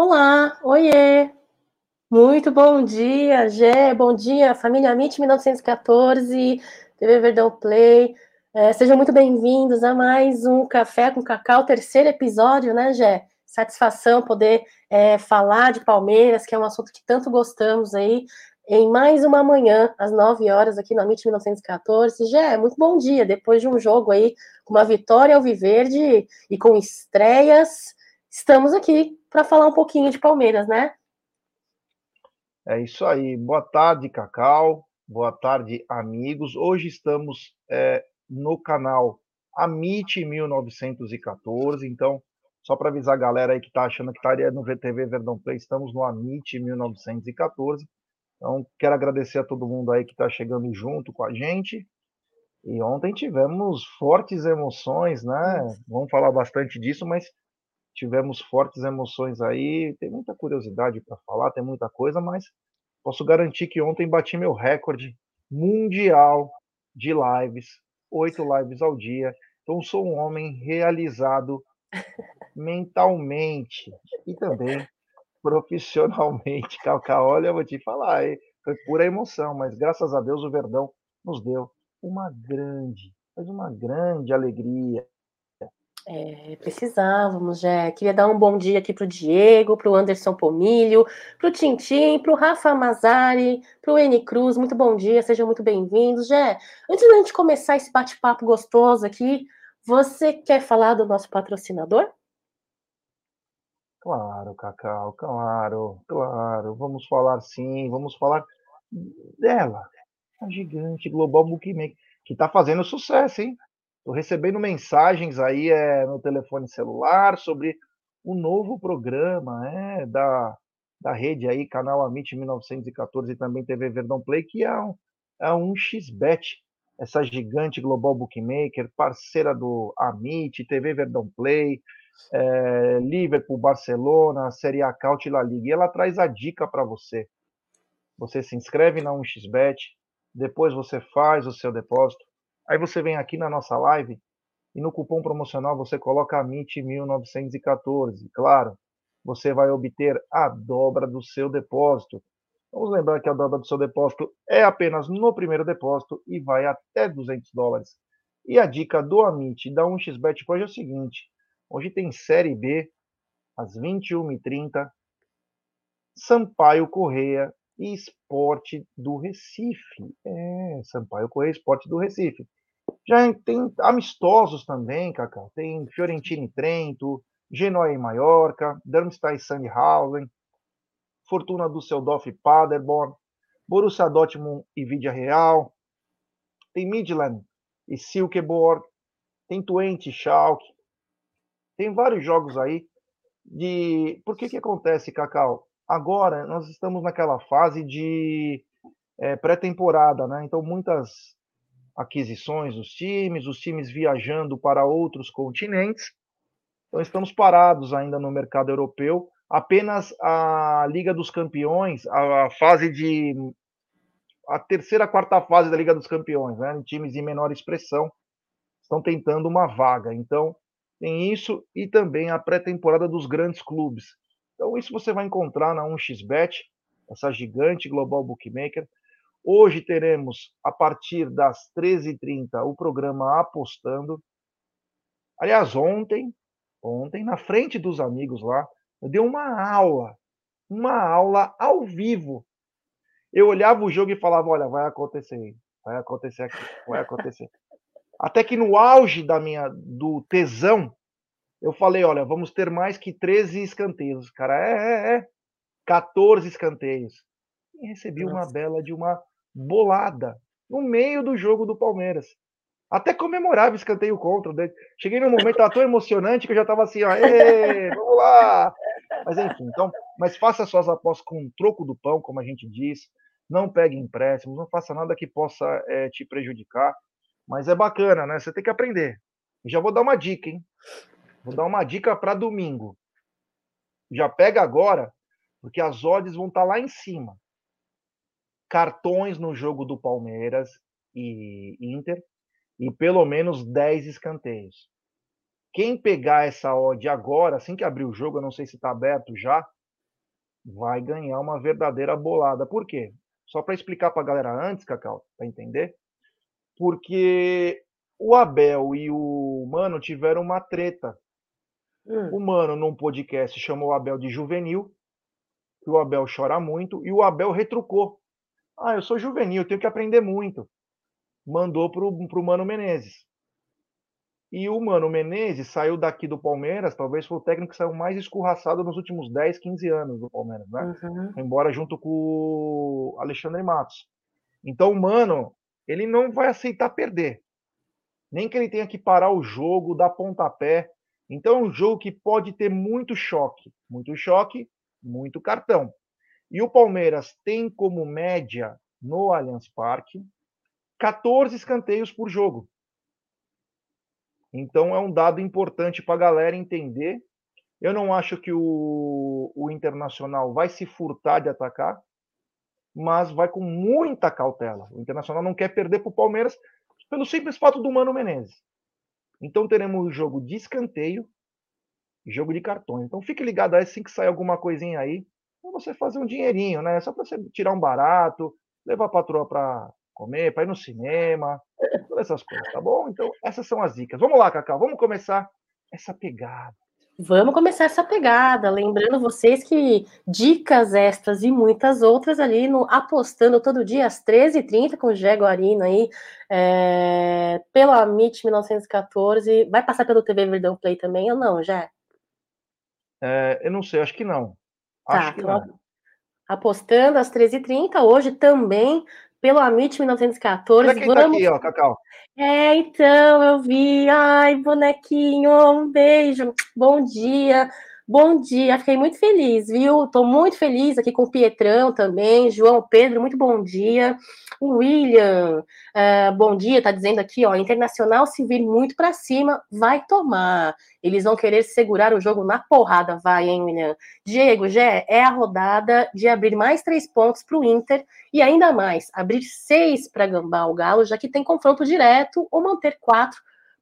Olá, oiê! Muito bom dia, Gé, bom dia, família MIT 1914, TV Verdão Play. É, sejam muito bem-vindos a mais um Café com Cacau, terceiro episódio, né, Gé? Satisfação poder é, falar de Palmeiras, que é um assunto que tanto gostamos aí, em mais uma manhã, às 9 horas, aqui no MIT 1914. Gé, muito bom dia, depois de um jogo aí, com uma vitória ao Viverde e com estreias, estamos aqui para falar um pouquinho de Palmeiras, né? É isso aí. Boa tarde, Cacau. Boa tarde, amigos. Hoje estamos é, no canal Amit 1914. Então, só para avisar a galera aí que está achando que estaria no VTV Verdão Play, estamos no Amit 1914. Então, quero agradecer a todo mundo aí que está chegando junto com a gente. E ontem tivemos fortes emoções, né? Vamos falar bastante disso, mas tivemos fortes emoções aí. Tem muita curiosidade para falar, tem muita coisa, mas posso garantir que ontem bati meu recorde mundial de lives, oito lives ao dia. Então sou um homem realizado mentalmente e também profissionalmente. Calca, olha, eu vou te falar, foi pura emoção, mas graças a Deus o Verdão nos deu uma grande, mas uma grande alegria, é, precisávamos, já. Queria dar um bom dia aqui para o Diego, para o Anderson Pomilho, para o Tintim, para o Rafa Mazari, para o N Cruz. Muito bom dia, sejam muito bem-vindos. Jé, antes da gente começar esse bate-papo gostoso aqui, você quer falar do nosso patrocinador? Claro, Cacau, claro, claro. Vamos falar sim, vamos falar dela, a gigante Global Bookmaker, que está fazendo sucesso, hein? Estou recebendo mensagens aí é, no telefone celular sobre o um novo programa é, da, da rede aí, canal Amit 1914 e também TV Verdão Play, que é um, é um XBet, essa gigante global bookmaker, parceira do Amit, TV Verdão Play, é, Liverpool, Barcelona, Série A Caut La Liga. E ela traz a dica para você. Você se inscreve na 1xBet, depois você faz o seu depósito, Aí você vem aqui na nossa live e no cupom promocional você coloca MIT1914. Claro, você vai obter a dobra do seu depósito. Vamos lembrar que a dobra do seu depósito é apenas no primeiro depósito e vai até 200 dólares. E a dica do Amit da 1xBet hoje é o seguinte: hoje tem Série B às 21h30, Sampaio Correia e Esporte do Recife. É, Sampaio Correia Esporte do Recife. Já tem amistosos também, Cacau. Tem Fiorentina e Trento, Genoa e Maiorca, Darmstadt e Sandhausen, Fortuna Düsseldorf e Paderborn, Borussia Dortmund e Vidia Real, tem Midland e Silkeborg, tem Twente e Schalke, tem vários jogos aí de... Por que que acontece, Cacau? Agora nós estamos naquela fase de é, pré-temporada, né? Então muitas aquisições dos times, os times viajando para outros continentes. Então estamos parados ainda no mercado europeu. Apenas a Liga dos Campeões, a fase de a terceira, quarta fase da Liga dos Campeões, né, times de menor expressão, estão tentando uma vaga. Então tem isso e também a pré-temporada dos grandes clubes. Então isso você vai encontrar na 1xBet, essa gigante global bookmaker. Hoje teremos, a partir das 13h30, o programa Apostando. Aliás, ontem, ontem, na frente dos amigos lá, eu dei uma aula, uma aula ao vivo. Eu olhava o jogo e falava, olha, vai acontecer, vai acontecer aqui, vai acontecer. Até que no auge da minha do tesão, eu falei, olha, vamos ter mais que 13 escanteios. Cara, é, é, é. 14 escanteios. E recebi Nossa. uma bela de uma bolada no meio do jogo do Palmeiras. Até comemorava escanteio contra. Né? Cheguei num momento tão emocionante que eu já estava assim, ó, vamos lá! Mas enfim, então, mas faça suas apostas com um troco do pão, como a gente diz. Não pegue empréstimos, não faça nada que possa é, te prejudicar. Mas é bacana, né? Você tem que aprender. E já vou dar uma dica, hein? Vou dar uma dica para domingo. Já pega agora, porque as odds vão estar tá lá em cima cartões no jogo do Palmeiras e Inter e pelo menos 10 escanteios. Quem pegar essa odd agora, assim que abrir o jogo, eu não sei se está aberto já, vai ganhar uma verdadeira bolada. Por quê? Só para explicar para a galera antes, Cacau, para entender. Porque o Abel e o Mano tiveram uma treta. Hum. O Mano, num podcast, chamou o Abel de juvenil, que o Abel chora muito, e o Abel retrucou. Ah, eu sou juvenil, tenho que aprender muito. Mandou pro, pro Mano Menezes. E o Mano Menezes saiu daqui do Palmeiras, talvez foi o técnico que saiu mais escorraçado nos últimos 10, 15 anos do Palmeiras, né? Uhum. Embora junto com o Alexandre Matos. Então o Mano, ele não vai aceitar perder. Nem que ele tenha que parar o jogo, dar pontapé. Então é um jogo que pode ter muito choque. Muito choque, muito cartão. E o Palmeiras tem como média no Allianz Parque 14 escanteios por jogo. Então é um dado importante para a galera entender. Eu não acho que o, o Internacional vai se furtar de atacar, mas vai com muita cautela. O Internacional não quer perder para o Palmeiras pelo simples fato do Mano Menezes. Então teremos o jogo de escanteio e jogo de cartões. Então fique ligado aí assim que sair alguma coisinha aí, para você fazer um dinheirinho, né? Só para você tirar um barato, levar a patroa para comer, para ir no cinema, todas essas coisas, tá bom? Então, essas são as dicas. Vamos lá, Cacau, vamos começar essa pegada. Vamos começar essa pegada, lembrando vocês que dicas extras e muitas outras ali no Apostando todo dia às 13h30 com o Gé Guarino aí, é, pelo Amit 1914. Vai passar pelo TV Verdão Play também ou não, Gé? É, eu não sei, acho que não. Tá, não. Apostando às 13h30, hoje também pelo Amit 1914. Olha quem vamos... tá aqui, ó, Cacau. É, então, eu vi. Ai, bonequinho, um beijo. Bom dia. Bom dia, fiquei muito feliz, viu? Estou muito feliz aqui com o Pietrão também, João Pedro, muito bom dia. O William, uh, bom dia, tá dizendo aqui, ó, Internacional se vir muito para cima, vai tomar. Eles vão querer segurar o jogo na porrada, vai, hein, William? Diego, Gé, é a rodada de abrir mais três pontos para o Inter e ainda mais, abrir seis para Gambá o Galo, já que tem confronto direto, ou manter quatro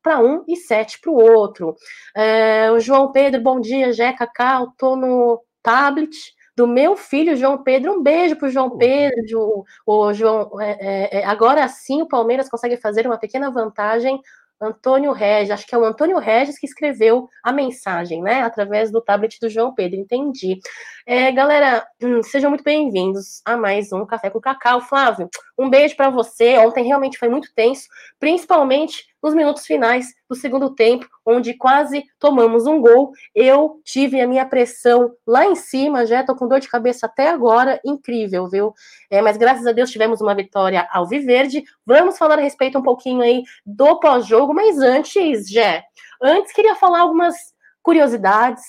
para um e sete para o outro. É, o João Pedro, bom dia, Jeca Cacau, tô no tablet do meu filho João Pedro. Um beijo para o João Pedro. O, João, é, é, é, agora sim o Palmeiras consegue fazer uma pequena vantagem Antônio Regis, acho que é o Antônio Regis que escreveu a mensagem, né, através do tablet do João Pedro, entendi. É, galera, hum, sejam muito bem-vindos a mais um Café com Cacau. Flávio, um beijo para você. Ontem realmente foi muito tenso, principalmente nos minutos finais do segundo tempo, onde quase tomamos um gol. Eu tive a minha pressão lá em cima, já tô com dor de cabeça até agora, incrível, viu? É, mas graças a Deus tivemos uma vitória ao Viverde. Vamos falar a respeito um pouquinho aí do pós-jogo, mas antes, Jé, antes queria falar algumas curiosidades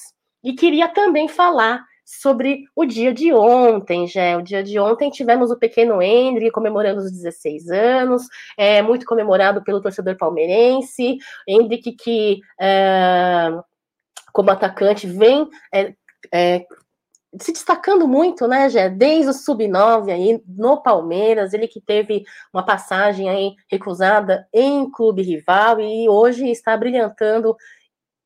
e queria também falar sobre o dia de ontem, já. O dia de ontem tivemos o pequeno Hendrick comemorando os 16 anos, é muito comemorado pelo torcedor palmeirense. Hendrick que, é, como atacante, vem é, é, se destacando muito, né, Gé, desde o sub-9 aí no Palmeiras, ele que teve uma passagem aí recusada em clube rival e hoje está brilhantando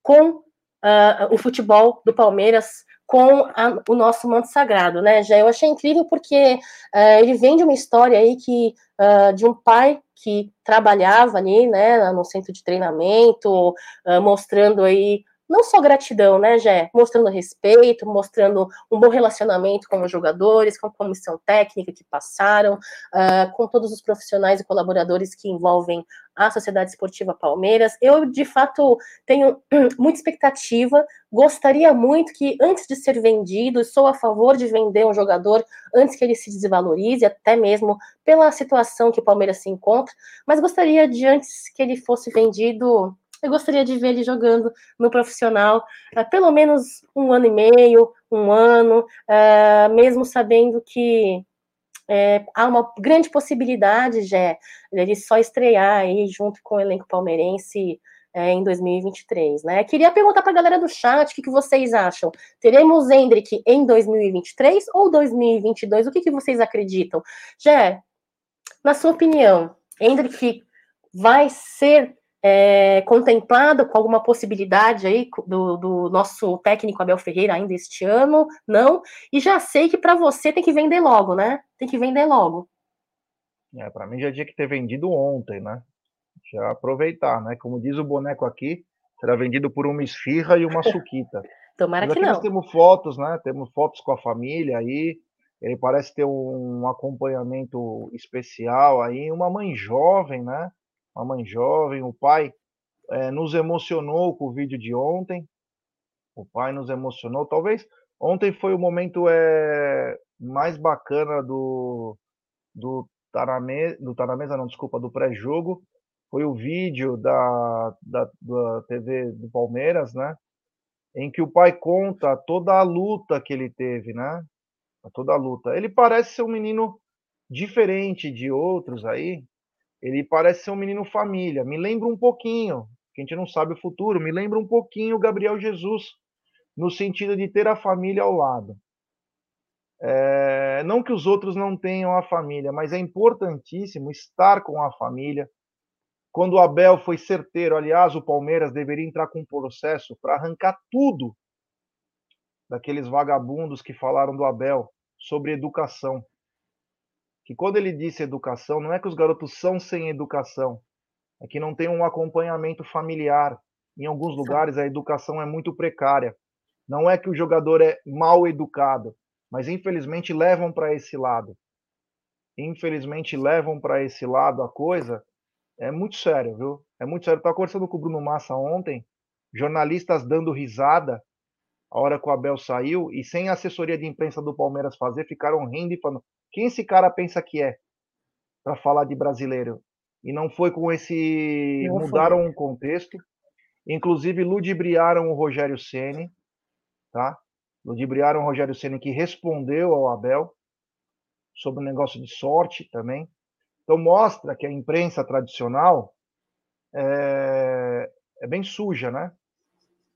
com uh, o futebol do Palmeiras com a, o nosso manto sagrado, né? Já eu achei incrível porque uh, ele vem de uma história aí que uh, de um pai que trabalhava ali, né, no centro de treinamento, uh, mostrando aí não só gratidão, né, Jé? Mostrando respeito, mostrando um bom relacionamento com os jogadores, com a comissão técnica que passaram, uh, com todos os profissionais e colaboradores que envolvem a Sociedade Esportiva Palmeiras. Eu, de fato, tenho muita expectativa, gostaria muito que, antes de ser vendido, sou a favor de vender um jogador antes que ele se desvalorize, até mesmo pela situação que o Palmeiras se encontra, mas gostaria de, antes que ele fosse vendido, eu gostaria de ver ele jogando no profissional uh, pelo menos um ano e meio, um ano, uh, mesmo sabendo que é, há uma grande possibilidade, já ele só estrear aí junto com o elenco palmeirense é, em 2023, né? Queria perguntar para a galera do chat o que, que vocês acham. Teremos Hendrick em 2023 ou 2022? O que, que vocês acreditam? Jé, na sua opinião, Hendrick vai ser é, contemplado com alguma possibilidade aí do, do, nosso técnico Abel Ferreira ainda este ano? Não. E já sei que para você tem que vender logo, né? Tem que vender logo. É, para mim já tinha que ter vendido ontem, né? Já aproveitar, né? Como diz o boneco aqui, será vendido por uma esfirra e uma suquita. Tomara Mas que não. Nós temos fotos, né? Temos fotos com a família aí. Ele parece ter um acompanhamento especial aí, uma mãe jovem, né? Uma mãe jovem, o pai é, nos emocionou com o vídeo de ontem. O pai nos emocionou. Talvez ontem foi o momento é, mais bacana do do Taramesa, do Taramesa não, desculpa, do pré-jogo. Foi o vídeo da, da, da TV do Palmeiras, né? Em que o pai conta toda a luta que ele teve, né? toda a luta. Ele parece ser um menino diferente de outros aí. Ele parece ser um menino família. Me lembra um pouquinho, a gente não sabe o futuro, me lembra um pouquinho o Gabriel Jesus, no sentido de ter a família ao lado. É, não que os outros não tenham a família, mas é importantíssimo estar com a família. Quando o Abel foi certeiro, aliás, o Palmeiras deveria entrar com um processo para arrancar tudo daqueles vagabundos que falaram do Abel sobre educação. Que quando ele disse educação, não é que os garotos são sem educação, é que não tem um acompanhamento familiar. Em alguns lugares a educação é muito precária. Não é que o jogador é mal educado, mas infelizmente levam para esse lado. Infelizmente levam para esse lado a coisa. É muito sério, viu? É muito sério. Estava conversando com o Bruno Massa ontem, jornalistas dando risada a hora que o Abel saiu, e sem a assessoria de imprensa do Palmeiras fazer, ficaram rindo e falando: quem esse cara pensa que é para falar de brasileiro? E não foi com esse. Não mudaram o contexto. Inclusive, ludibriaram o Rogério Ceni, tá? Ludibriaram o Rogério Ceni que respondeu ao Abel sobre o negócio de sorte também. Então mostra que a imprensa tradicional é, é bem suja, né?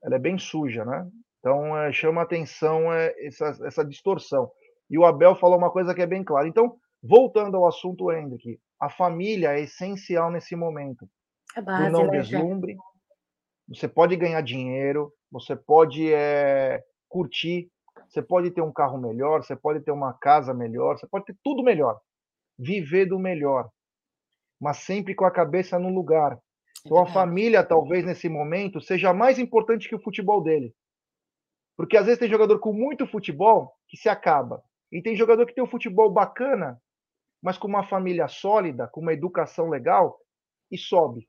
Ela é bem suja, né? Então, é, chama atenção é, essa, essa distorção. E o Abel falou uma coisa que é bem clara. Então, voltando ao assunto, Hendrick, a família é essencial nesse momento. É base, não né, deslumbre. Já. Você pode ganhar dinheiro, você pode é, curtir, você pode ter um carro melhor, você pode ter uma casa melhor, você pode ter tudo melhor. Viver do melhor. Mas sempre com a cabeça no lugar. Então, a família, talvez nesse momento, seja mais importante que o futebol dele. Porque às vezes tem jogador com muito futebol que se acaba. E tem jogador que tem um futebol bacana, mas com uma família sólida, com uma educação legal, e sobe.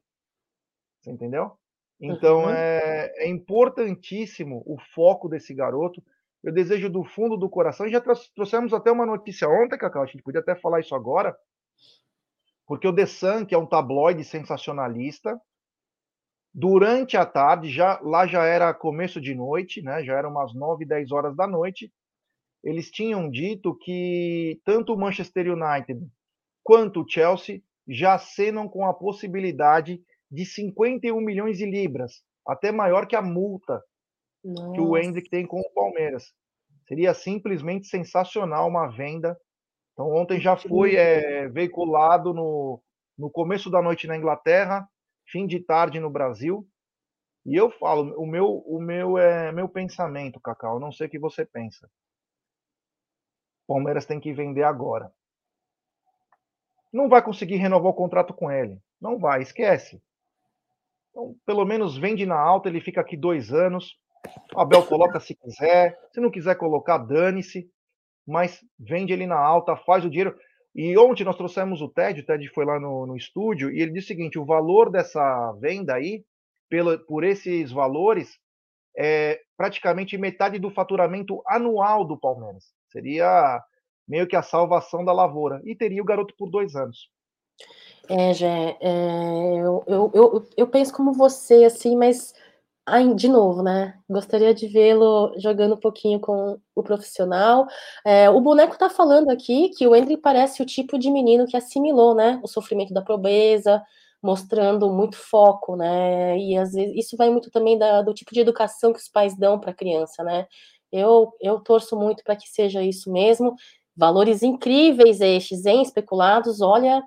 Você entendeu? Então uhum. é, é, importantíssimo o foco desse garoto. Eu desejo do fundo do coração, e já trouxemos até uma notícia ontem, Cacau, a gente podia até falar isso agora, porque o The Sun, que é um tabloide sensacionalista, Durante a tarde, já lá já era começo de noite, né? Já eram umas 9, 10 horas da noite. Eles tinham dito que tanto o Manchester United quanto o Chelsea já acenam com a possibilidade de 51 milhões de libras, até maior que a multa Nossa. que o Hendrick tem com o Palmeiras. Seria simplesmente sensacional uma venda. Então ontem já foi é, veiculado no, no começo da noite na Inglaterra, fim de tarde no Brasil. E eu falo, o meu, o meu é meu pensamento, Cacau, não sei o que você pensa. Palmeiras tem que vender agora. Não vai conseguir renovar o contrato com ele. Não vai, esquece. Então, pelo menos vende na alta, ele fica aqui dois anos. O Abel coloca se quiser. Se não quiser colocar, dane-se. Mas vende ele na alta, faz o dinheiro. E ontem nós trouxemos o Ted, o Ted foi lá no, no estúdio, e ele disse o seguinte: o valor dessa venda aí, pelo, por esses valores, é praticamente metade do faturamento anual do Palmeiras. Seria meio que a salvação da lavoura. E teria o garoto por dois anos. É, Jé, é, eu, eu, eu, eu penso como você, assim, mas de novo, né? Gostaria de vê-lo jogando um pouquinho com o profissional. É, o boneco está falando aqui que o Henry parece o tipo de menino que assimilou, né? O sofrimento da pobreza, mostrando muito foco, né? E às vezes isso vai muito também da, do tipo de educação que os pais dão para a criança, né? Eu, eu torço muito para que seja isso mesmo. Valores incríveis estes, hein? Especulados, olha,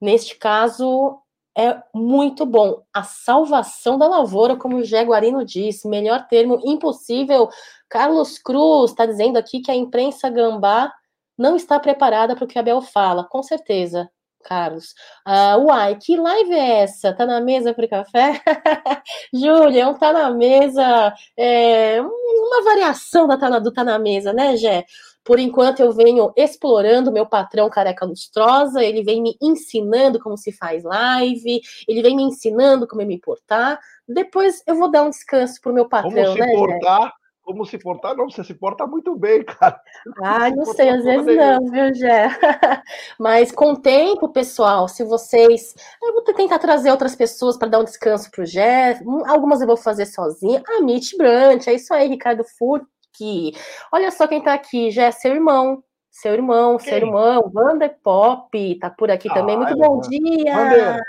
neste caso, é muito bom. A salvação da lavoura, como o Jaguarino disse, melhor termo impossível. Carlos Cruz está dizendo aqui que a imprensa gambá não está preparada para o que Abel fala. Com certeza, Carlos. Uh, uai, que live é essa? Tá na mesa para café? Júlia, um tá na mesa, é, uma variação da tá na, do tá na mesa, né, Gé? Por enquanto, eu venho explorando meu patrão careca lustrosa, ele vem me ensinando como se faz live, ele vem me ensinando como me portar. Depois eu vou dar um descanso pro meu patrão, como se né? Portar, como se portar? Não, você se porta muito bem, cara. Ah, não sei, às vezes não, viu, Gé? Mas com o tempo, pessoal, se vocês. Eu vou tentar trazer outras pessoas para dar um descanso pro Gé. Algumas eu vou fazer sozinha. A Mitch Brant, é isso aí, Ricardo Furt aqui. Olha só quem tá aqui, já é seu irmão. Seu irmão, quem? seu irmão, Vander Pop, tá por aqui ah, também. Muito é, bom dia! Vander,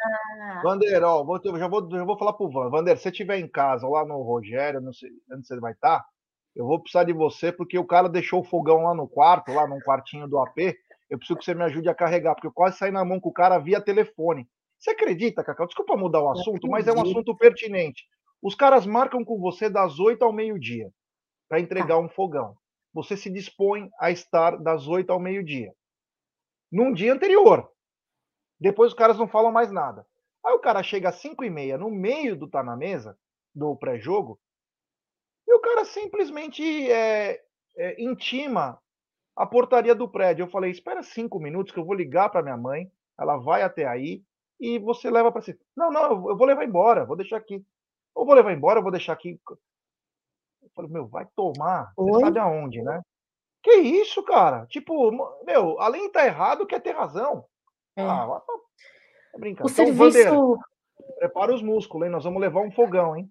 Vander ó, vou, já, vou, já vou falar pro Van. Vander, se você estiver em casa, lá no Rogério, não sei onde você vai estar, tá, eu vou precisar de você, porque o cara deixou o fogão lá no quarto, lá num quartinho do AP. Eu preciso que você me ajude a carregar, porque eu quase saí na mão com o cara via telefone. Você acredita, Cacau? Desculpa mudar o assunto, mas é um assunto pertinente. Os caras marcam com você das 8 ao meio-dia para entregar tá. um fogão. Você se dispõe a estar das 8 ao meio-dia. Num dia anterior. Depois os caras não falam mais nada. Aí o cara chega às 5 e meia, no meio do tá na mesa, do pré-jogo, e o cara simplesmente é, é, intima a portaria do prédio. Eu falei, espera cinco minutos que eu vou ligar para minha mãe, ela vai até aí e você leva para si. Não, não, eu vou levar embora, vou deixar aqui. Eu vou levar embora, eu vou deixar aqui. Falei, meu, vai tomar. Oi? Você sabe aonde, né? Que isso, cara? Tipo, meu, além de estar tá errado, quer ter razão. É. Ah, é brincadeira. O então, serviço... prepara os músculos, hein? Nós vamos levar um fogão, hein?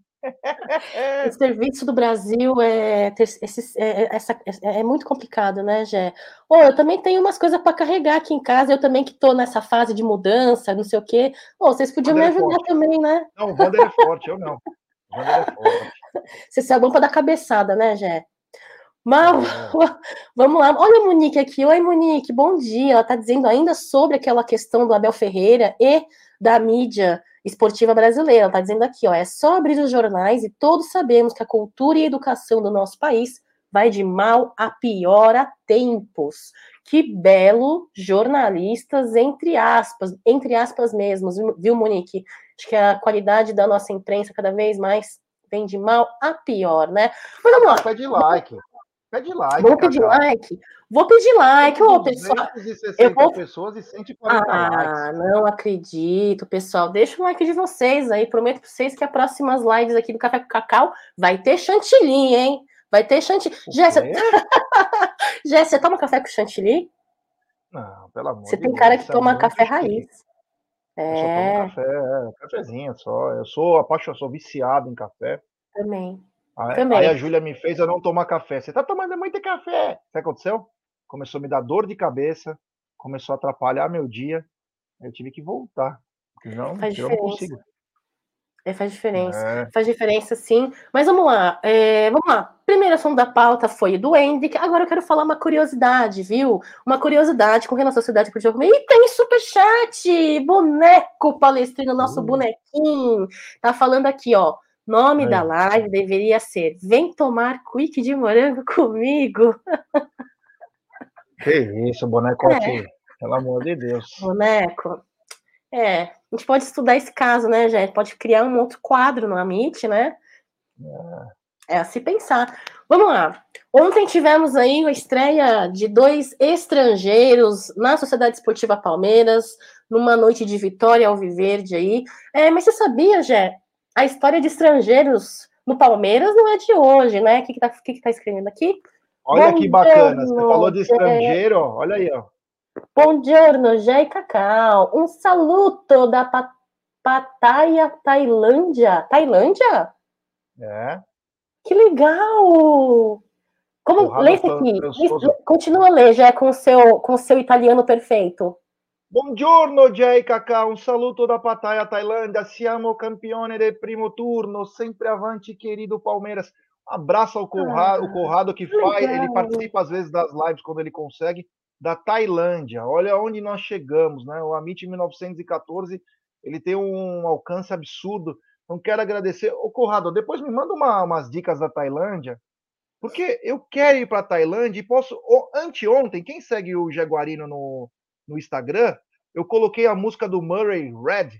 o serviço do Brasil é, esse, é, é, essa, é, é, muito complicado, né, Gé? Oh, eu também tenho umas coisas para carregar aqui em casa, eu também que estou nessa fase de mudança, não sei o quê. Oh, vocês podiam me é ajudar é também, né? Não, o Wander é forte, eu não. O Wander é forte. Você bom para dar cabeçada, né, Gé? Mas vamos lá. Olha a Monique aqui. Oi, Monique, bom dia. Ela está dizendo ainda sobre aquela questão do Abel Ferreira e da mídia esportiva brasileira. Ela está dizendo aqui, ó, é só abrir os jornais e todos sabemos que a cultura e a educação do nosso país vai de mal a pior a tempos. Que belo jornalistas, entre aspas, entre aspas mesmo, viu, Monique? Acho que a qualidade da nossa imprensa cada vez mais vem de mal a pior, né? Mas vamos lá. Pede like. Pede like. Vou pedir like. Vou pedir like, ô pessoal. Eu vou... pessoas e 140 ah, likes. não acredito, pessoal. Deixa o like de vocês aí. Prometo para vocês que as próximas lives aqui do Café com Cacau vai ter chantilly, hein? Vai ter chantilly. Jéssica, Jéssica, toma café com chantilly? Não, pelo amor Você tem Deus, cara que toma é café raiz. É. Eu só tomo é. café, é, cafezinho só. Eu sou apaixonado, sou viciado em café. Também. Aí, Também. aí a Júlia me fez eu não tomar café. Você tá tomando muito café. O que aconteceu? Começou a me dar dor de cabeça, começou a atrapalhar meu dia. Eu tive que voltar. Não, Faz eu não consigo. É, faz diferença. É. Faz diferença, sim. Mas vamos lá. É, vamos lá. Primeiro assunto da pauta foi do Hendrick. Agora eu quero falar uma curiosidade, viu? Uma curiosidade com relação à sociedade por jogo. E tem superchat! Boneco palestrino, nosso uh. bonequinho. Tá falando aqui, ó. Nome Aí. da live deveria ser Vem tomar quick de morango comigo. Que isso, boneco é. aqui. Pelo amor de Deus. Boneco. É, a gente pode estudar esse caso, né, gente? Pode criar um outro quadro no Amit, né? É. é a se pensar. Vamos lá. Ontem tivemos aí a estreia de dois estrangeiros na Sociedade Esportiva Palmeiras, numa noite de vitória ao Viverde aí. É, mas você sabia, Jé? A história de estrangeiros no Palmeiras não é de hoje, né? O que, que, tá, que, que tá escrevendo aqui? Olha Bom que bacana. Você falou de estrangeiro, olha aí, ó. Buongiorno, Jé e Cacau. Um saluto da Pattaya, Tailândia. Tailândia? É. Que legal! Como lê isso aqui? Continua a ler, já com o seu, com o seu italiano perfeito. Buongiorno, Jay Cacau. Um saluto da Pattaya, Tailândia. Siamo campione del primo turno. Sempre avante, querido Palmeiras. Um abraço ao Conrado, ah, o Conrado que faz, ele participa às vezes das lives quando ele consegue da Tailândia. Olha onde nós chegamos, né? O Amit 1914, ele tem um alcance absurdo. Então, quero agradecer. Ô, Corrado, depois me manda uma, umas dicas da Tailândia, porque eu quero ir para a Tailândia e posso. Anteontem, quem segue o Jaguarino no, no Instagram, eu coloquei a música do Murray Red,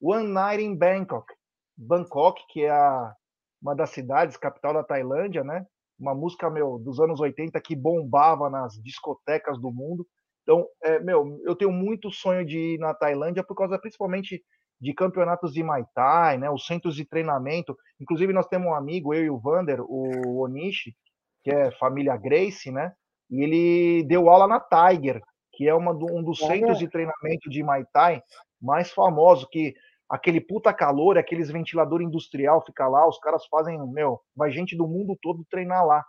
One Night in Bangkok. Bangkok, que é a, uma das cidades, capital da Tailândia, né? Uma música, meu, dos anos 80 que bombava nas discotecas do mundo. Então, é, meu, eu tenho muito sonho de ir na Tailândia por causa principalmente de campeonatos de Muay Thai, né? Os centros de treinamento. Inclusive, nós temos um amigo, eu e o Vander, o Onishi, que é família Grace, né? E ele deu aula na Tiger, que é uma, um dos centros de treinamento de Muay Thai mais famosos, que aquele puta calor, aqueles ventilador industrial fica lá, os caras fazem, meu, vai gente do mundo todo treinar lá.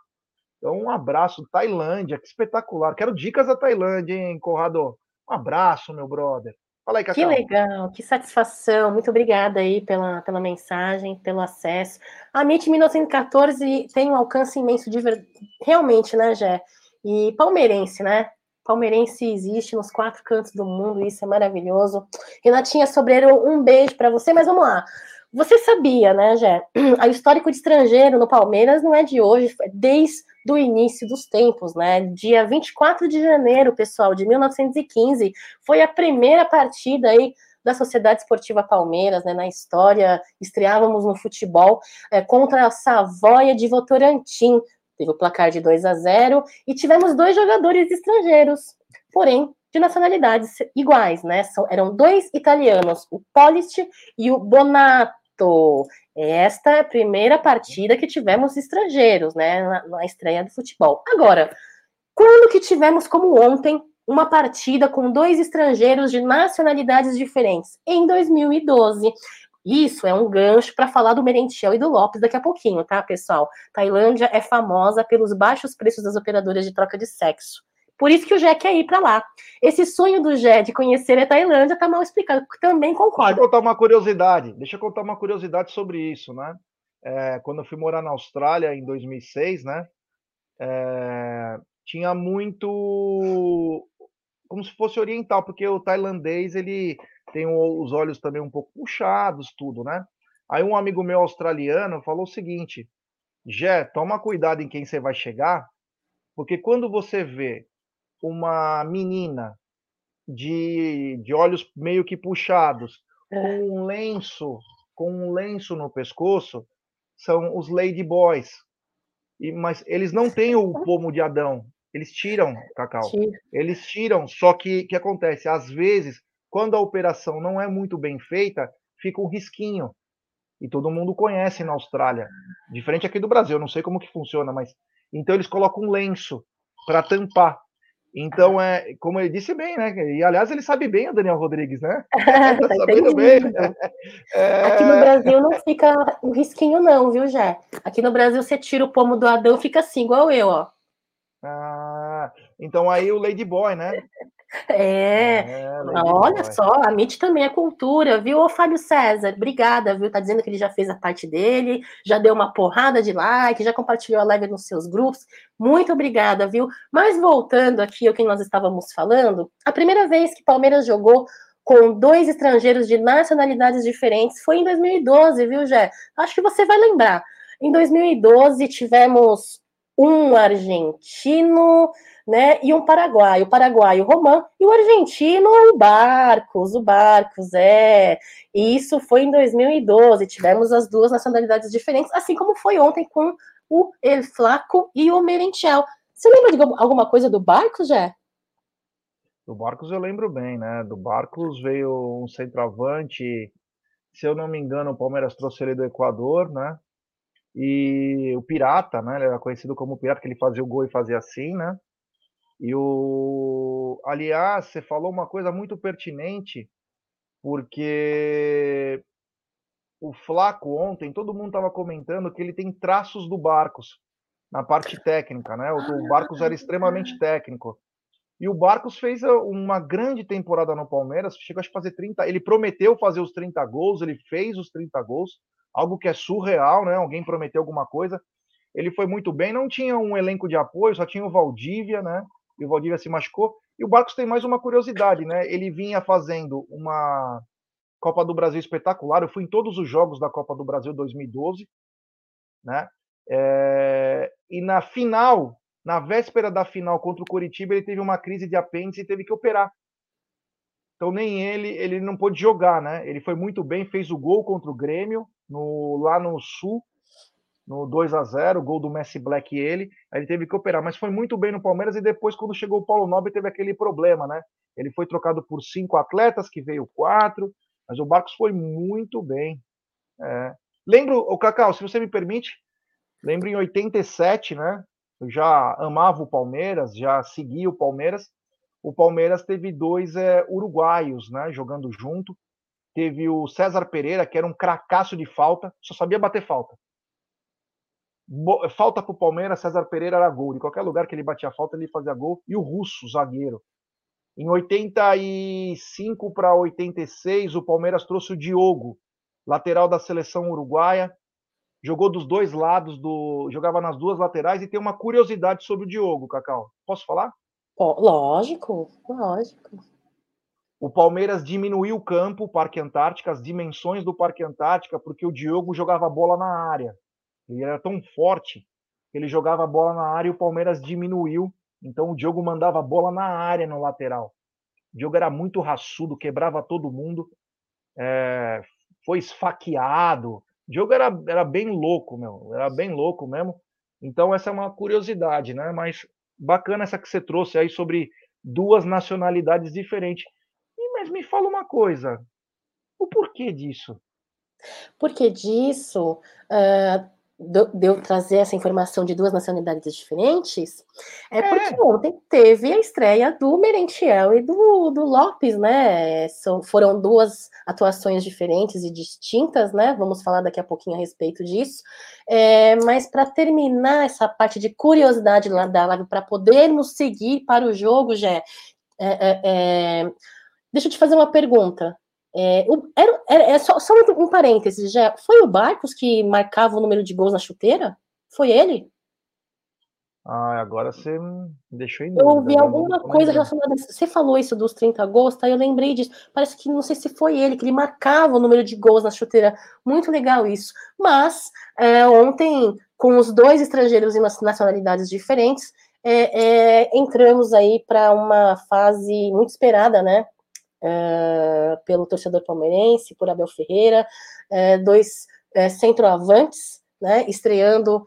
Então, um abraço, Tailândia, que espetacular. Quero dicas da Tailândia, hein, Corrado? Um abraço, meu brother. Fala aí, Cacau. Que legal, que satisfação. Muito obrigada aí pela, pela mensagem, pelo acesso. A MIT 1914 tem um alcance imenso de ver... realmente, né, Gé? E palmeirense, né? Palmeirense existe nos quatro cantos do mundo, isso é maravilhoso. Renatinha Sobreiro, um beijo para você, mas vamos lá. Você sabia, né, Gé? A histórico de estrangeiro no Palmeiras não é de hoje, é desde do início dos tempos, né? Dia 24 de janeiro, pessoal, de 1915, foi a primeira partida aí da Sociedade Esportiva Palmeiras, né, na história, estreávamos no futebol é, contra a Savoia de Votorantim, teve o placar de 2 a 0 e tivemos dois jogadores estrangeiros, porém de nacionalidades iguais, né? São, eram dois italianos, o Polist e o Bonato. Esta é a primeira partida que tivemos estrangeiros, né? Na, na estreia do futebol. Agora, quando que tivemos, como ontem, uma partida com dois estrangeiros de nacionalidades diferentes? Em 2012. Isso é um gancho para falar do Merentiel e do Lopes daqui a pouquinho, tá, pessoal? Tailândia é famosa pelos baixos preços das operadoras de troca de sexo. Por isso que o Jé quer ir para lá. Esse sonho do Jé de conhecer a Tailândia está mal explicado. Também concordo. Deixa eu contar uma curiosidade. Deixa eu contar uma curiosidade sobre isso, né? É, quando eu fui morar na Austrália em 2006, né? É, tinha muito como se fosse oriental, porque o tailandês ele tem os olhos também um pouco puxados, tudo, né? Aí um amigo meu australiano falou o seguinte: Jé, toma cuidado em quem você vai chegar, porque quando você vê uma menina de, de olhos meio que puxados, com é. um lenço, com um lenço no pescoço, são os lady boys. E, mas eles não têm o pomo de Adão. Eles tiram, Cacau. Eles tiram, só que o que acontece? Às vezes quando a operação não é muito bem feita, fica um risquinho. E todo mundo conhece na Austrália. Diferente aqui do Brasil, não sei como que funciona, mas então eles colocam um lenço para tampar. Então é, como ele disse bem, né? E aliás ele sabe bem o Daniel Rodrigues, né? tá, tá sabendo bem. É... Aqui no Brasil não fica um risquinho não, viu, Jé? Aqui no Brasil você tira o pomo do Adão, fica assim, igual eu, ó. Ah, então aí o Lady Boy, né? É, é olha só, a MIT também é cultura, viu? Ô Fábio César, obrigada, viu? Tá dizendo que ele já fez a parte dele, já deu uma porrada de like, já compartilhou a live nos seus grupos. Muito obrigada, viu? Mas voltando aqui ao que nós estávamos falando, a primeira vez que Palmeiras jogou com dois estrangeiros de nacionalidades diferentes foi em 2012, viu, Jé? Acho que você vai lembrar. Em 2012 tivemos um argentino, né? E um paraguaio, o paraguaio Romã e o argentino o Barcos, o Barcos, é. E isso foi em 2012, tivemos as duas nacionalidades diferentes, assim como foi ontem com o El Flaco e o Merentiel. Você lembra de alguma coisa do Barcos, já? Do Barcos eu lembro bem, né? Do Barcos veio um centroavante, se eu não me engano, o Palmeiras trouxe ele do Equador, né? E o Pirata, né? Ele era conhecido como Pirata, que ele fazia o gol e fazia assim, né? E o, aliás, você falou uma coisa muito pertinente, porque o Flaco ontem, todo mundo estava comentando que ele tem traços do Barcos na parte técnica, né? O, Barcos era extremamente técnico. E o Barcos fez uma grande temporada no Palmeiras, chegou a fazer 30, ele prometeu fazer os 30 gols, ele fez os 30 gols, algo que é surreal, né? Alguém prometeu alguma coisa. Ele foi muito bem, não tinha um elenco de apoio, só tinha o Valdívia, né? E o Valdívia se machucou. E o Barcos tem mais uma curiosidade, né? Ele vinha fazendo uma, Copa do Brasil espetacular. Eu fui em todos os jogos da Copa do Brasil 2012, né? É, e na final, na véspera da final contra o Coritiba, ele teve uma crise de apêndice e teve que operar. Então nem ele, ele não pôde jogar, né? Ele foi muito bem, fez o gol contra o Grêmio no, lá no Sul, no 2 a 0 gol do Messi Black e ele. Ele teve que operar, mas foi muito bem no Palmeiras e depois quando chegou o Paulo Nobre teve aquele problema, né? Ele foi trocado por cinco atletas, que veio quatro, mas o Barcos foi muito bem. É. Lembro, o Cacau, se você me permite, lembro em 87, né? Eu já amava o Palmeiras, já seguia o Palmeiras o Palmeiras teve dois é, uruguaios né, jogando junto. Teve o César Pereira, que era um cracaço de falta, só sabia bater falta. Falta para o Palmeiras, César Pereira era gol. De qualquer lugar que ele batia falta, ele fazia gol. E o Russo, zagueiro. Em 85 para 86, o Palmeiras trouxe o Diogo, lateral da seleção uruguaia. Jogou dos dois lados, do jogava nas duas laterais. E tem uma curiosidade sobre o Diogo, Cacau. Posso falar? lógico, lógico. O Palmeiras diminuiu o campo, o Parque Antártica, as dimensões do Parque Antártica, porque o Diogo jogava bola na área. Ele era tão forte que ele jogava bola na área e o Palmeiras diminuiu. Então o Diogo mandava bola na área no lateral. O Diogo era muito raçudo, quebrava todo mundo, é, foi esfaqueado. O Diogo era, era bem louco, meu, era bem louco mesmo. Então essa é uma curiosidade, né? Mas bacana essa que você trouxe aí sobre duas nacionalidades diferentes. Mas me fala uma coisa, o porquê disso? Porquê disso? Uh, de eu trazer essa informação de duas nacionalidades diferentes, é, é, porque ontem teve a estreia do Merentiel e do, do Lopes, né? São, foram duas atuações diferentes e distintas, né? Vamos falar daqui a pouquinho a respeito disso. É, mas para terminar essa parte de curiosidade lá da live, para podermos seguir para o jogo, já é, é, é, deixa eu te fazer uma pergunta. É, era, era, é só, só um, um parênteses, já foi o Barcos que marcava o número de gols na chuteira? Foi ele? Ah, agora você deixou em dúvida. Eu ouvi alguma coisa relacionada a isso. Você falou isso dos 30 gols, tá? Eu lembrei disso. Parece que não sei se foi ele, que ele marcava o número de gols na chuteira. Muito legal isso. Mas é, ontem, com os dois estrangeiros em nacionalidades diferentes, é, é entramos aí para uma fase muito esperada, né? Uh, pelo torcedor palmeirense, por Abel Ferreira, uh, dois uh, centroavantes, né, estreando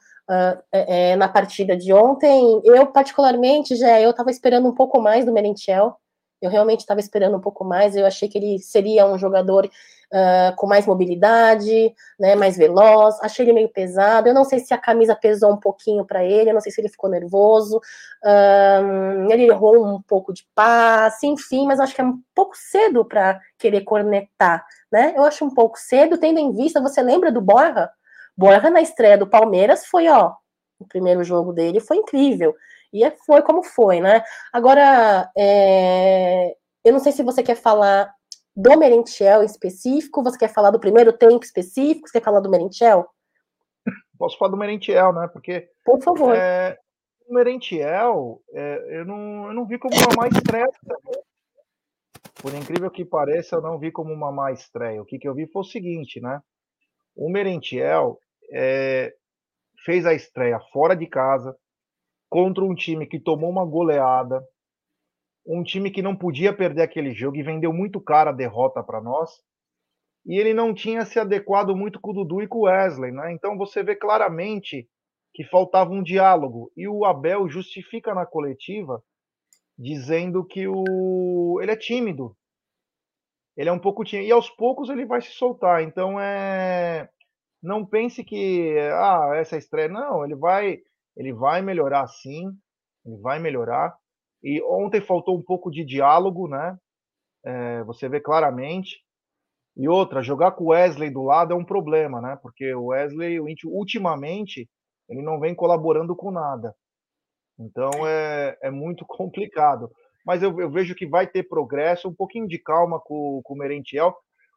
na partida de ontem. Eu, particularmente, já eu estava esperando um pouco mais do Merentiel, eu realmente estava esperando um pouco mais, eu achei que ele seria um jogador uh, com mais mobilidade, né, mais veloz. Achei ele meio pesado. Eu não sei se a camisa pesou um pouquinho para ele, eu não sei se ele ficou nervoso. Uh, ele errou um pouco de passe, enfim, mas acho que é um pouco cedo para querer cornetar, né? Eu acho um pouco cedo, tendo em vista, você lembra do Borja? Borja na estreia do Palmeiras foi, ó, o primeiro jogo dele foi incrível. E é, foi como foi, né? Agora, é, eu não sei se você quer falar do Merentiel em específico? Você quer falar do primeiro tempo específico? Você quer falar do Merentiel? Posso falar do Merentiel, né? Porque. Por favor. É, o Merentiel, é, eu, não, eu não vi como uma má estreia. Por incrível que pareça, eu não vi como uma má estreia. O que, que eu vi foi o seguinte, né? O Merentiel é, fez a estreia fora de casa, contra um time que tomou uma goleada, um time que não podia perder aquele jogo e vendeu muito caro a derrota para nós. E ele não tinha se adequado muito com o Dudu e com o Wesley, né? Então você vê claramente que faltava um diálogo. E o Abel justifica na coletiva dizendo que o ele é tímido. Ele é um pouco tímido e aos poucos ele vai se soltar. Então é não pense que ah, essa é estreia não, ele vai ele vai melhorar sim, ele vai melhorar. E ontem faltou um pouco de diálogo, né? É, você vê claramente. E outra, jogar com o Wesley do lado é um problema, né? Porque o Wesley, ultimamente, ele não vem colaborando com nada. Então é, é muito complicado. Mas eu, eu vejo que vai ter progresso, um pouquinho de calma com, com o Merentiel.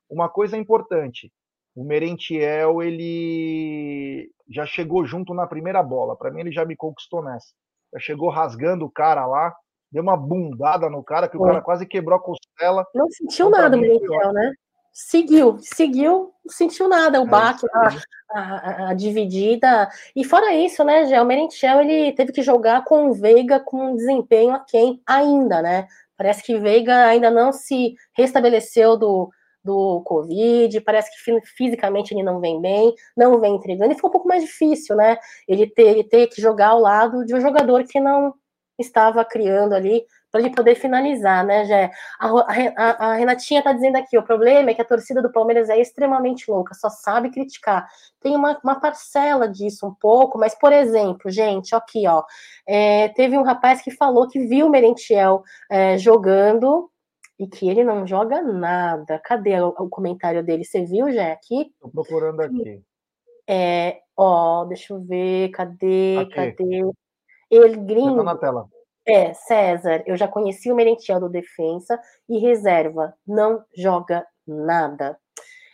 Uma coisa importante, o Merentiel, ele já chegou junto na primeira bola. Para mim, ele já me conquistou nessa. Já chegou rasgando o cara lá deu uma bundada no cara, que o cara quase quebrou a costela. Não sentiu nada o Merentiel, né? seguiu, seguiu, não sentiu nada, o é baque, a, a, a, dividida. E fora isso, né, Gé, o Merentiel, ele teve que jogar com o Veiga com um desempenho a quem ainda, né? Parece que Veiga ainda não se restabeleceu do, do Covid, parece que fisicamente ele não vem bem, não vem entregando, e foi um pouco mais difícil, né? Ele ter, ele ter que jogar ao lado de um jogador que não estava criando ali para ele poder finalizar, né, Jé? A, a, a Renatinha tá dizendo aqui, o problema é que a torcida do Palmeiras é extremamente louca, só sabe criticar. Tem uma, uma parcela disso um pouco, mas, por exemplo, gente, aqui, ó, é, teve um rapaz que falou que viu o Merentiel é, jogando e que ele não joga nada. Cadê o, o comentário dele? Você viu, Jé, aqui? Tô procurando aqui. É, ó, deixa eu ver, cadê, aqui. cadê? Ele gringo. tá na tela. É, César, eu já conheci o Merentiel do Defensa e reserva, não joga nada.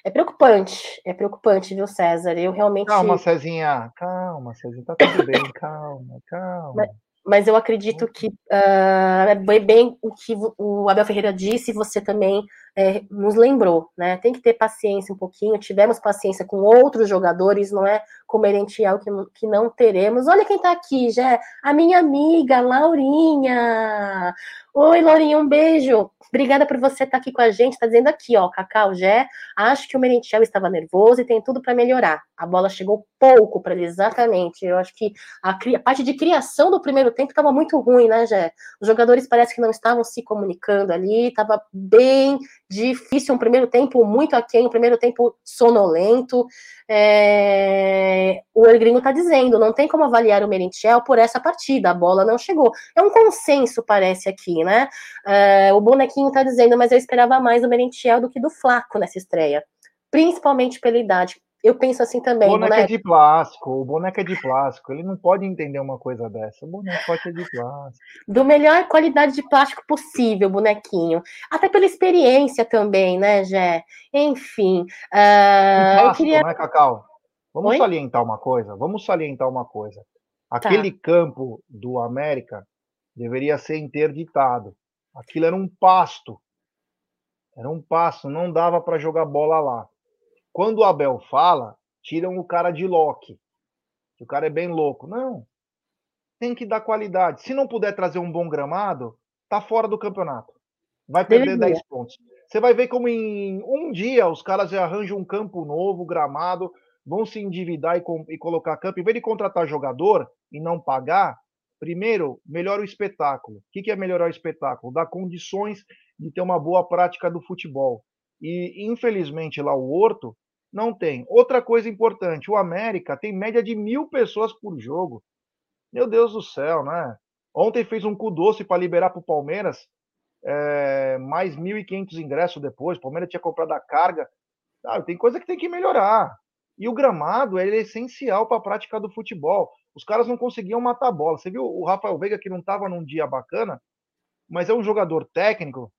É preocupante, é preocupante, viu, César? Eu realmente. Calma, Cezinha, calma, Cezinha, tá tudo bem, calma, calma. Mas, mas eu acredito que uh, é bem o que o Abel Ferreira disse, você também é, nos lembrou, né? Tem que ter paciência um pouquinho. Tivemos paciência com outros jogadores, não é com o Merentiel que, que não teremos. Olha quem tá aqui, já a minha amiga Laurinha. Oi, Laurinha, um beijo. Obrigada por você estar aqui com a gente. Está dizendo aqui, ó, Cacau Gé, acho que o Merentiel estava nervoso e tem tudo para melhorar. A bola chegou pouco para ele, exatamente. Eu acho que a, a, parte de criação do primeiro tempo estava muito ruim, né, Gé? Os jogadores parece que não estavam se comunicando ali, estava bem difícil, um primeiro tempo muito aquém, um primeiro tempo sonolento. É... O Ergrinho está dizendo, não tem como avaliar o Merentiel por essa partida, a bola não chegou. É um consenso, parece aqui, né? É... O bonequinho está dizendo, mas eu esperava mais do Merentiel do que do Flaco nessa estreia, principalmente pela idade eu penso assim também. O boneco, é de plástico, o boneco é de plástico, ele não pode entender uma coisa dessa. O boneco pode ser de plástico. Do melhor qualidade de plástico possível, bonequinho. Até pela experiência também, né, Jé? Enfim. Uh, plástico, eu queria... né, Cacau? Vamos Oi? salientar uma coisa. Vamos salientar uma coisa. Aquele tá. campo do América deveria ser interditado. Aquilo era um pasto. Era um pasto, não dava para jogar bola lá. Quando o Abel fala, tiram o cara de Loki. O cara é bem louco. Não. Tem que dar qualidade. Se não puder trazer um bom gramado, tá fora do campeonato. Vai perder 10 pontos. Você vai ver como em um dia os caras arranjam um campo novo, gramado, vão se endividar e, e colocar campo. Em vez de contratar jogador e não pagar, primeiro, melhora o espetáculo. O que é melhorar o espetáculo? Dar condições de ter uma boa prática do futebol. E, infelizmente, lá o Horto não tem. Outra coisa importante, o América tem média de mil pessoas por jogo. Meu Deus do céu, né? Ontem fez um cu doce para liberar para o Palmeiras é, mais 1.500 ingressos depois. O Palmeiras tinha comprado a carga. Tem coisa que tem que melhorar. E o gramado é essencial para a prática do futebol. Os caras não conseguiam matar a bola. Você viu o Rafael Veiga que não estava num dia bacana, mas é um jogador técnico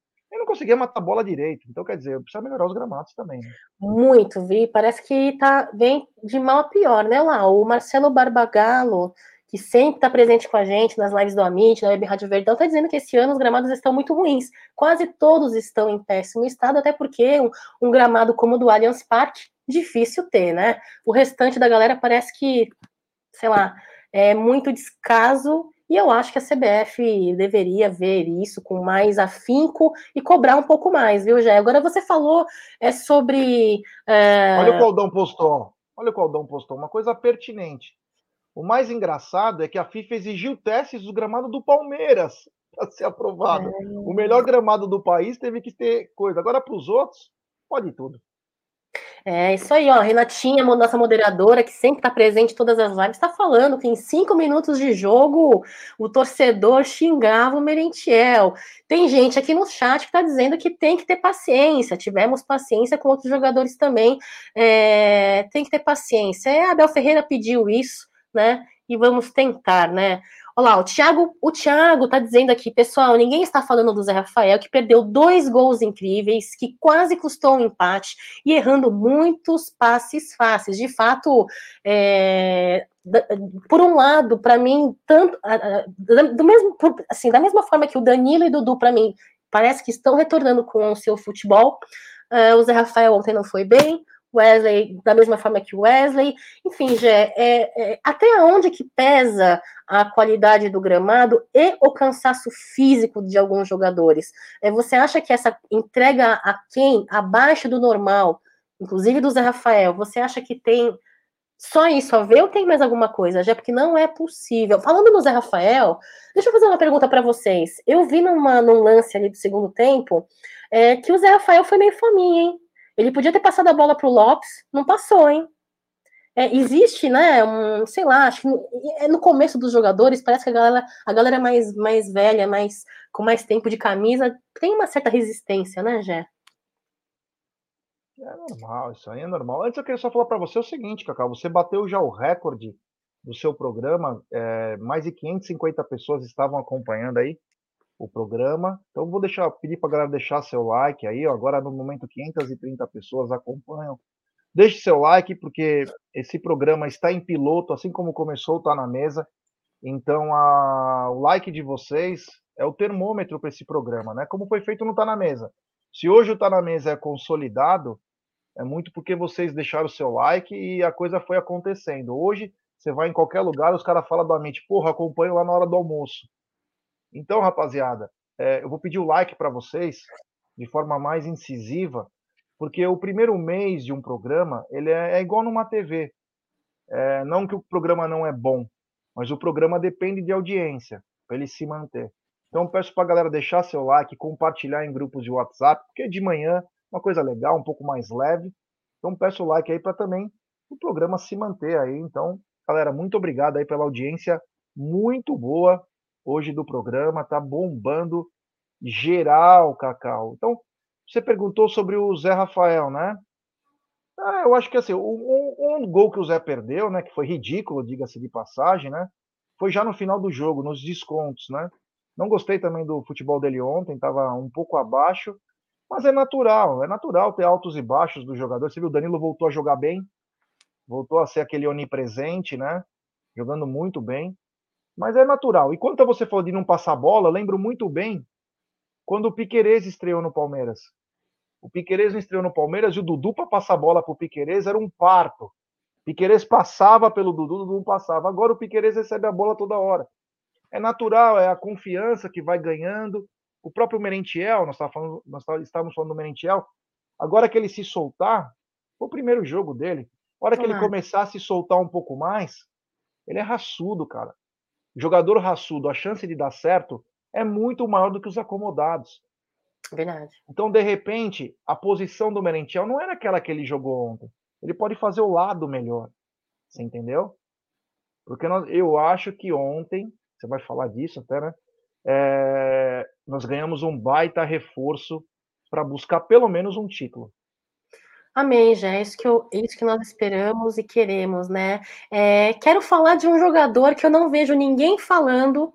conseguia matar a bola direito. Então, quer dizer, precisa melhorar os gramados também. Né? Muito, Vi. Parece que tá, vem de mal a pior, né, lá? O Marcelo Barbagallo, que sempre está presente com a gente nas lives do Amit, na Web Rádio Verdão, está dizendo que esse ano os gramados estão muito ruins. Quase todos estão em péssimo estado, até porque um, um gramado como o do Allianz Parque, difícil ter, né? O restante da galera parece que, sei lá, é muito descaso e eu acho que a CBF deveria ver isso com mais afinco e cobrar um pouco mais, viu, Jé? Agora você falou é sobre. É... Olha o que o Aldão postou. Olha o que o Aldão postou. Uma coisa pertinente. O mais engraçado é que a FIFA exigiu testes do gramado do Palmeiras para ser aprovado. É... O melhor gramado do país teve que ter coisa. Agora, para os outros, pode tudo. É isso aí, ó. Renatinha, nossa moderadora, que sempre está presente em todas as lives, está falando que em cinco minutos de jogo o torcedor xingava o Merentiel. Tem gente aqui no chat que está dizendo que tem que ter paciência. Tivemos paciência com outros jogadores também. É, tem que ter paciência. É, Abel Ferreira pediu isso, né? E vamos tentar, né? Olha lá, o Thiago, o Thiago tá dizendo aqui, pessoal, ninguém está falando do Zé Rafael, que perdeu dois gols incríveis, que quase custou um empate e errando muitos passes fáceis. De fato, é, por um lado, para mim, tanto do mesmo, assim, da mesma forma que o Danilo e o Dudu, para mim, parece que estão retornando com o seu futebol. Uh, o Zé Rafael ontem não foi bem. Wesley, da mesma forma que Wesley. Enfim, Jé, é, é, até onde que pesa a qualidade do gramado e o cansaço físico de alguns jogadores? É, você acha que essa entrega a quem abaixo do normal, inclusive do Zé Rafael, você acha que tem só isso a ver ou tem mais alguma coisa, já porque não é possível. Falando no Zé Rafael, deixa eu fazer uma pergunta para vocês. Eu vi numa, num lance ali do segundo tempo é, que o Zé Rafael foi meio fominho, hein? Ele podia ter passado a bola para o Lopes, não passou, hein? É, existe, né, um, sei lá, acho que no, é no começo dos jogadores, parece que a galera, a galera mais, mais velha, mais, com mais tempo de camisa, tem uma certa resistência, né, Gé? É normal, isso aí é normal. Antes eu queria só falar para você o seguinte, Cacau, você bateu já o recorde do seu programa, é, mais de 550 pessoas estavam acompanhando aí o programa. Então vou deixar, pedir para a galera deixar seu like aí, ó, agora no momento 530 pessoas acompanham. Deixe seu like porque esse programa está em piloto, assim como começou, está na mesa. Então a, o like de vocês é o termômetro para esse programa, né? Como foi feito no Tá na Mesa. Se hoje o Tá na Mesa é consolidado, é muito porque vocês deixaram o seu like e a coisa foi acontecendo. Hoje, você vai em qualquer lugar, os caras falam do Amit, porra, acompanho lá na hora do almoço. Então, rapaziada, é, eu vou pedir o like para vocês de forma mais incisiva, porque o primeiro mês de um programa, ele é, é igual numa TV. É, não que o programa não é bom, mas o programa depende de audiência, para ele se manter. Então, peço para a galera deixar seu like, compartilhar em grupos de WhatsApp, porque de manhã uma coisa legal, um pouco mais leve. Então peço o like aí para também o programa se manter aí. Então, galera, muito obrigado aí pela audiência muito boa hoje do programa, tá bombando geral, Cacau. Então, você perguntou sobre o Zé Rafael, né? Ah, eu acho que assim, um, um, gol que o Zé perdeu, né, que foi ridículo, diga-se de passagem, né? Foi já no final do jogo, nos descontos, né? Não gostei também do futebol dele ontem, estava um pouco abaixo. Mas é natural, é natural ter altos e baixos do jogador. Você viu, o Danilo voltou a jogar bem, voltou a ser aquele onipresente, né? Jogando muito bem. Mas é natural. E quanto a você falou de não passar bola, lembro muito bem quando o Piquerez estreou no Palmeiras. O Piquerez não estreou no Palmeiras e o Dudu para passar bola para o Piquerez era um parto. O Piquerez passava pelo Dudu, o Dudu não passava. Agora o Piquerez recebe a bola toda hora. É natural, é a confiança que vai ganhando. O próprio Merentiel, nós, falando, nós estávamos falando do Merentiel, agora que ele se soltar, foi o primeiro jogo dele. A hora que ele começar a se soltar um pouco mais, ele é raçudo, cara. Jogador raçudo, a chance de dar certo é muito maior do que os acomodados. Verdade. Então, de repente, a posição do Merentiel não era aquela que ele jogou ontem. Ele pode fazer o lado melhor. Você entendeu? Porque nós, eu acho que ontem, você vai falar disso até, né? é, nós ganhamos um baita reforço para buscar pelo menos um título. Amém, já é isso que, eu, é isso que nós esperamos e queremos, né? É, quero falar de um jogador que eu não vejo ninguém falando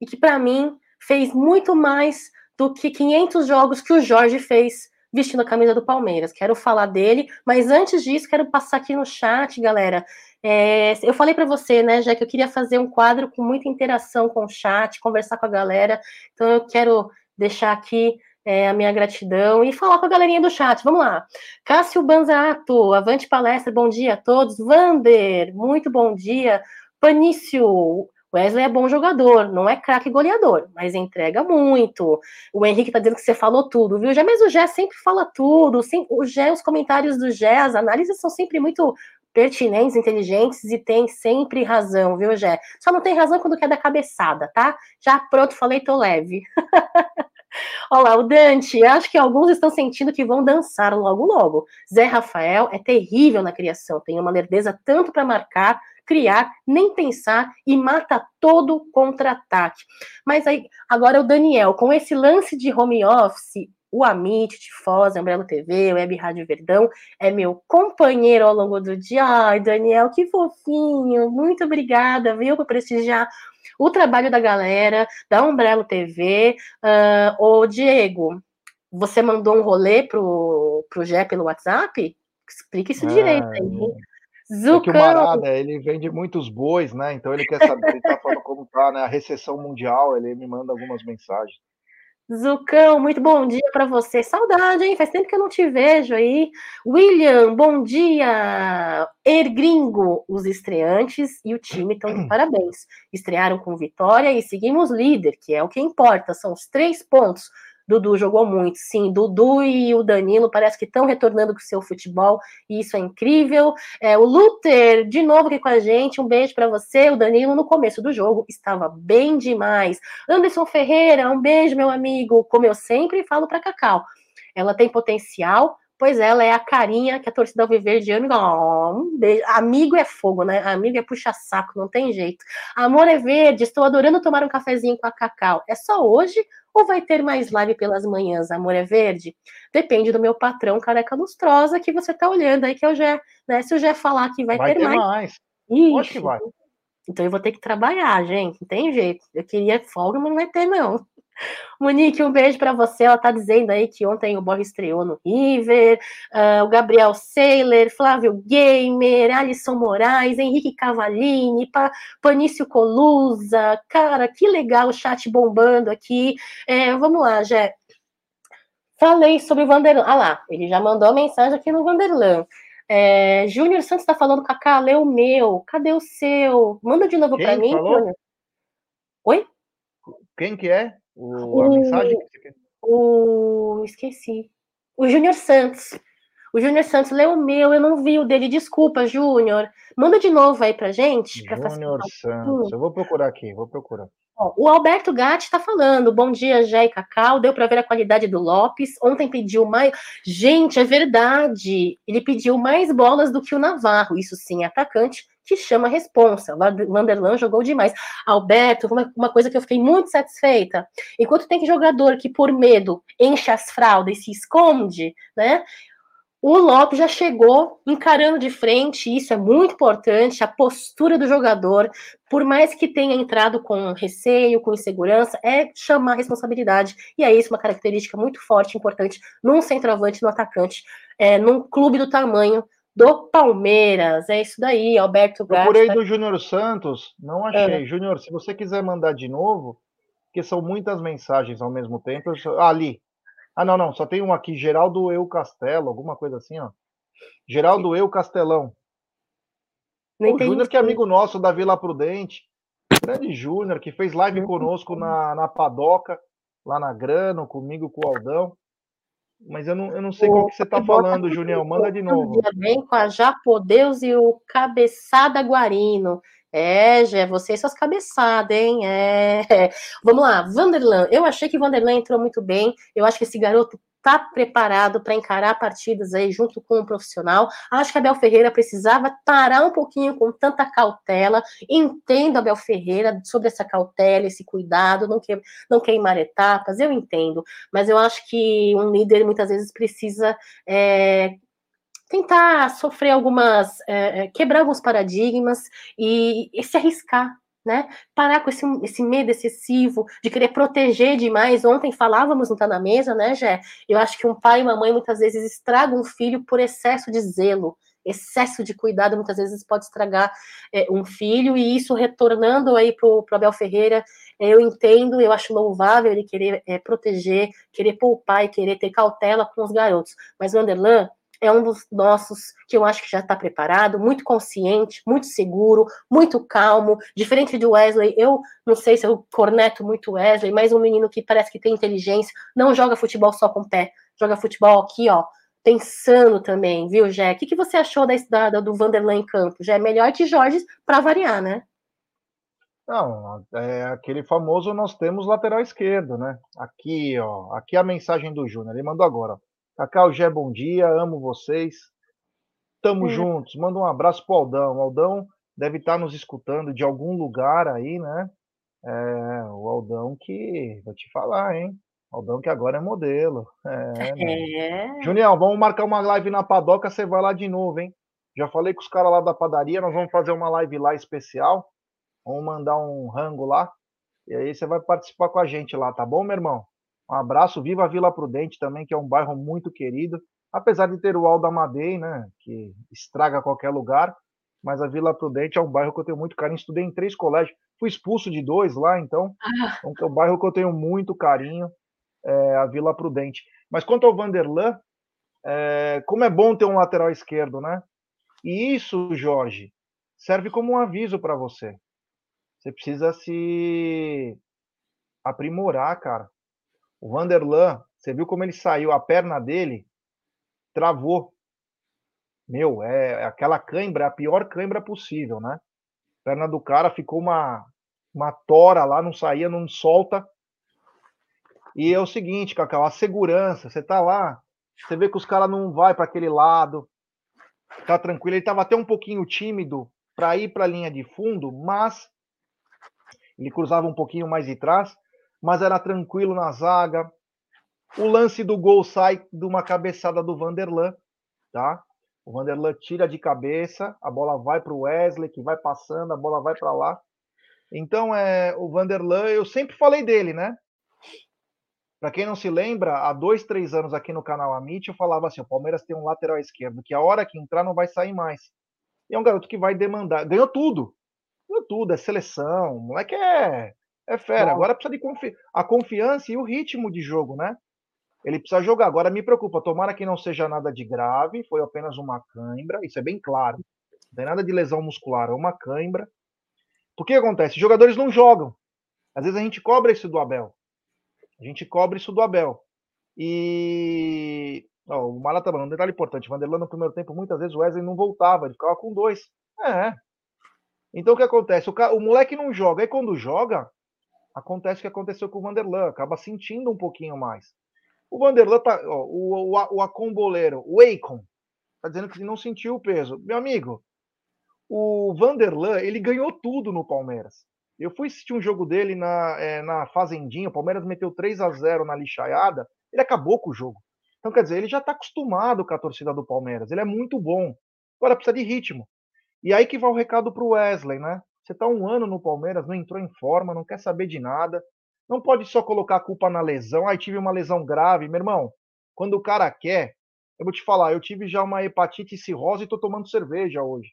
e que, para mim, fez muito mais do que 500 jogos que o Jorge fez vestindo a camisa do Palmeiras. Quero falar dele, mas antes disso, quero passar aqui no chat, galera. É, eu falei para você, né, já que eu queria fazer um quadro com muita interação com o chat, conversar com a galera. Então eu quero deixar aqui é, a minha gratidão e falar com a galerinha do chat. Vamos lá. Cássio Banzato, avante palestra, bom dia a todos. Vander, muito bom dia. Panício, Wesley é bom jogador, não é craque goleador, mas entrega muito. O Henrique tá dizendo que você falou tudo, viu? Já, mas o Gé sempre fala tudo. Sempre, o Gé, os comentários do Gé, as análises são sempre muito pertinentes, inteligentes e tem sempre razão, viu, Gé? Só não tem razão quando quer dar cabeçada, tá? Já pronto, falei, tô leve. Olha lá, o Dante, acho que alguns estão sentindo que vão dançar logo logo. Zé Rafael é terrível na criação, tem uma lerdeza tanto para marcar, criar, nem pensar e mata todo contra-ataque. Mas aí, agora o Daniel, com esse lance de home office, o Amit de Foz, Umbrella TV, Web Rádio Verdão, é meu companheiro ao longo do dia. Ai, Daniel, que fofinho! Muito obrigada, viu, por prestigiar o trabalho da galera, da Umbrella TV. Uh, ô, Diego, você mandou um rolê pro, pro Gé pelo WhatsApp? Explique isso é, direito aí. Zucão. É que o Marada, ele vende muitos bois, né? Então ele quer saber, ele tá falando como tá, né? A recessão mundial, ele me manda algumas mensagens. Zucão, muito bom dia para você. Saudade, hein? Faz tempo que eu não te vejo aí. William, bom dia. Ergringo, os estreantes e o time estão de parabéns. Estrearam com vitória e seguimos líder, que é o que importa. São os três pontos Dudu jogou muito, sim. Dudu e o Danilo parece que estão retornando com o seu futebol e isso é incrível. É, o Luther, de novo aqui com a gente, um beijo para você. O Danilo, no começo do jogo, estava bem demais. Anderson Ferreira, um beijo, meu amigo. Como eu sempre falo para Cacau, ela tem potencial, pois ela é a carinha que a torcida Alviverde ama. Oh, um beijo. Amigo é fogo, né? Amigo é puxa-saco, não tem jeito. Amor é verde, estou adorando tomar um cafezinho com a Cacau. É só hoje ou vai ter mais live pelas manhãs, Amor é Verde? Depende do meu patrão careca lustrosa que você tá olhando aí, que é o Gé. Né? Se o Gé falar que vai, vai ter, ter mais. mais. Ixi, Acho que vai. Então eu vou ter que trabalhar, gente. Não tem jeito. Eu queria folga, mas não vai ter, não. Monique, um beijo para você. Ela tá dizendo aí que ontem o Borja estreou no River, uh, o Gabriel Saylor, Flávio Gamer, Alisson Moraes, Henrique Cavalini, pa, Panício Colusa. Cara, que legal o chat bombando aqui. É, vamos lá, Jé. Falei sobre o Vanderlan. Ah lá, ele já mandou a mensagem aqui no Vanderlan. É, Júnior Santos está falando, Cacá, lê o meu. Cadê o seu? Manda de novo para mim, Júnior. Oi? Quem que é? O, a mensagem que? O. Esqueci. O Júnior Santos. O Júnior Santos leu o meu, eu não vi o dele. Desculpa, Júnior. Manda de novo aí pra gente. Júnior Santos. Eu vou procurar aqui, vou procurar. Ó, o Alberto Gatti está falando. Bom dia, Jé e Cacau. Deu para ver a qualidade do Lopes. Ontem pediu mais. Gente, é verdade. Ele pediu mais bolas do que o Navarro. Isso sim, atacante que chama responsa. Vanderlan jogou demais. Alberto, uma, coisa que eu fiquei muito satisfeita. Enquanto tem jogador que, por medo, enche as fraldas e se esconde, né? O Lopes já chegou encarando de frente, isso é muito importante, a postura do jogador, por mais que tenha entrado com receio, com insegurança, é chamar a responsabilidade. E é isso uma característica muito forte, importante, num centroavante, no atacante, é, num clube do tamanho do Palmeiras. É isso daí, Alberto Gatti. Procurei do Júnior Santos, não achei. É. Júnior, se você quiser mandar de novo, porque são muitas mensagens ao mesmo tempo. Ah, ali. Ah, não, não, só tem um aqui, Geraldo Eu Castelo, alguma coisa assim, ó. Geraldo Eu Castelão. o Júnior, que é amigo nosso da Vila Prudente. Grande Júnior, que fez live conosco na, na Padoca, lá na Grano, comigo, com o Aldão. Mas eu não, eu não sei o que você está falando, Junião. Manda de novo. Bem com a Japodeus e o Cabeçada Guarino. É, Gé, você e suas cabeçadas, hein? É. Vamos lá, Vanderlan. Eu achei que Vanderlan entrou muito bem. Eu acho que esse garoto está preparado para encarar partidas aí junto com um profissional. Acho que Abel Ferreira precisava parar um pouquinho com tanta cautela. Entendo Abel Ferreira sobre essa cautela, esse cuidado, não, que, não queimar etapas, eu entendo. Mas eu acho que um líder muitas vezes precisa é, tentar sofrer algumas, é, quebrar alguns paradigmas e, e se arriscar, né? Parar com esse, esse medo excessivo de querer proteger demais. Ontem falávamos não tá na mesa, né, Jé? Eu acho que um pai e uma mãe muitas vezes estragam um filho por excesso de zelo, excesso de cuidado, muitas vezes pode estragar é, um filho, e isso retornando aí para o Abel Ferreira, é, eu entendo, eu acho louvável ele querer é, proteger, querer poupar e querer ter cautela com os garotos. Mas o Anderlan, é um dos nossos que eu acho que já está preparado, muito consciente, muito seguro, muito calmo. Diferente do Wesley, eu não sei se eu corneto muito Wesley, mas um menino que parece que tem inteligência, não joga futebol só com o pé, joga futebol aqui, ó, pensando também, viu, Jé? O que, que você achou da, da, do Vanderlan em campo? Já é melhor que Jorge para variar, né? Não, é aquele famoso nós temos lateral esquerdo, né? Aqui, ó, aqui a mensagem do Júnior, ele mandou agora. Cacau Gé, bom dia, amo vocês. Tamo juntos. Manda um abraço pro Aldão. O Aldão deve estar tá nos escutando de algum lugar aí, né? É, o Aldão que, vou te falar, hein? Aldão que agora é modelo. É, né? é. Junião, vamos marcar uma live na padoca, você vai lá de novo, hein? Já falei com os caras lá da padaria, nós vamos fazer uma live lá especial. Vamos mandar um rango lá. E aí você vai participar com a gente lá, tá bom, meu irmão? Um abraço, viva a Vila Prudente também, que é um bairro muito querido, apesar de ter o Aldo Amadei, né, que estraga qualquer lugar, mas a Vila Prudente é um bairro que eu tenho muito carinho. Estudei em três colégios, fui expulso de dois lá, então ah. é um bairro que eu tenho muito carinho. é, a Vila Prudente. Mas quanto ao Vanderlan, é, como é bom ter um lateral esquerdo, né? E isso, Jorge, serve como um aviso para você. Você precisa se aprimorar, cara. O Vanderlan, você viu como ele saiu, a perna dele travou. Meu, é, é aquela cãibra, a pior cãibra possível, né? A perna do cara ficou uma, uma tora lá, não saía, não solta. E é o seguinte, Cacau, a segurança, você tá lá, você vê que os caras não vai para aquele lado, tá tranquilo. Ele tava até um pouquinho tímido para ir para a linha de fundo, mas ele cruzava um pouquinho mais de trás, mas era tranquilo na zaga. O lance do gol sai de uma cabeçada do Vanderlan, tá? O Vanderlan tira de cabeça, a bola vai para o Wesley, que vai passando, a bola vai para lá. Então, é, o Vanderlan, eu sempre falei dele, né? Para quem não se lembra, há dois, três anos aqui no canal Amit, eu falava assim: o Palmeiras tem um lateral esquerdo que a hora que entrar não vai sair mais. E é um garoto que vai demandar. Ganhou tudo. Ganhou tudo, é seleção. O moleque é, é fera. Bom. Agora precisa de confi a confiança e o ritmo de jogo, né? Ele precisa jogar. Agora me preocupa, tomara que não seja nada de grave, foi apenas uma cãibra, isso é bem claro. Não tem nada de lesão muscular, é uma cãibra. O que acontece? Os jogadores não jogam. Às vezes a gente cobra isso do Abel. A gente cobra isso do Abel. E. O Mala tá falando, um detalhe importante: Vanderlan no primeiro tempo, muitas vezes o Wesley não voltava, ele ficava com dois. É. Então o que acontece? O, ca... o moleque não joga, aí quando joga, acontece o que aconteceu com o Vanderlan, acaba sentindo um pouquinho mais. O Vanderlan tá. Ó, o, o, o acomboleiro, o Akon, tá dizendo que não sentiu o peso. Meu amigo, o Vanderlan, ele ganhou tudo no Palmeiras. Eu fui assistir um jogo dele na, é, na Fazendinha, o Palmeiras meteu 3 a 0 na lixaiada, ele acabou com o jogo. Então, quer dizer, ele já está acostumado com a torcida do Palmeiras, ele é muito bom. Agora precisa de ritmo. E aí que vai o recado para o Wesley, né? Você está um ano no Palmeiras, não entrou em forma, não quer saber de nada. Não pode só colocar a culpa na lesão. Aí tive uma lesão grave, meu irmão. Quando o cara quer, eu vou te falar, eu tive já uma hepatite cirrose e estou tomando cerveja hoje.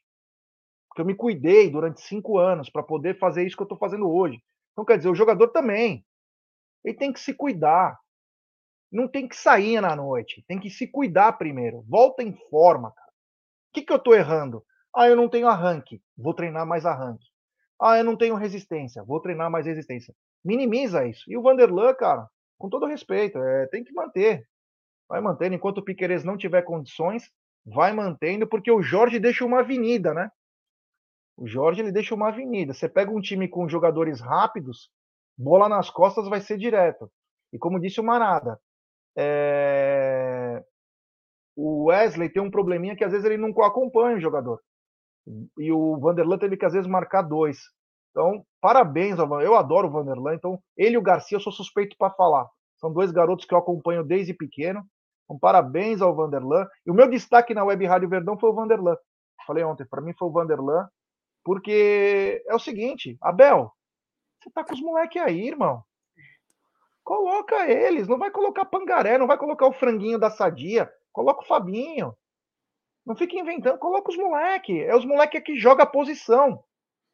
Porque eu me cuidei durante cinco anos para poder fazer isso que eu estou fazendo hoje. Então, quer dizer, o jogador também. Ele tem que se cuidar. Não tem que sair na noite. Tem que se cuidar primeiro. Volta em forma, cara. O que, que eu estou errando? Ah, eu não tenho arranque. Vou treinar mais arranque. Ah, eu não tenho resistência. Vou treinar mais resistência. Minimiza isso. E o Vanderlan, cara, com todo respeito, é, tem que manter. Vai mantendo. Enquanto o Piqueires não tiver condições, vai mantendo, porque o Jorge deixa uma avenida, né? O Jorge ele deixa uma avenida. Você pega um time com jogadores rápidos, bola nas costas vai ser direto. E como disse o Marada, é... o Wesley tem um probleminha que às vezes ele não acompanha o jogador. E o Vanderlan teve que às vezes marcar dois. Então, parabéns ao Eu adoro o Vanderlan. Então, ele e o Garcia eu sou suspeito para falar. São dois garotos que eu acompanho desde pequeno. Então, parabéns ao Vanderlan. E o meu destaque na Web Rádio Verdão foi o Vanderlan. Falei ontem, para mim foi o Vanderlan. Porque é o seguinte, Abel, você tá com os moleques aí, irmão. Coloca eles, não vai colocar pangaré, não vai colocar o franguinho da sadia, coloca o Fabinho. Não fica inventando, coloca os moleques. É os moleques que joga a posição.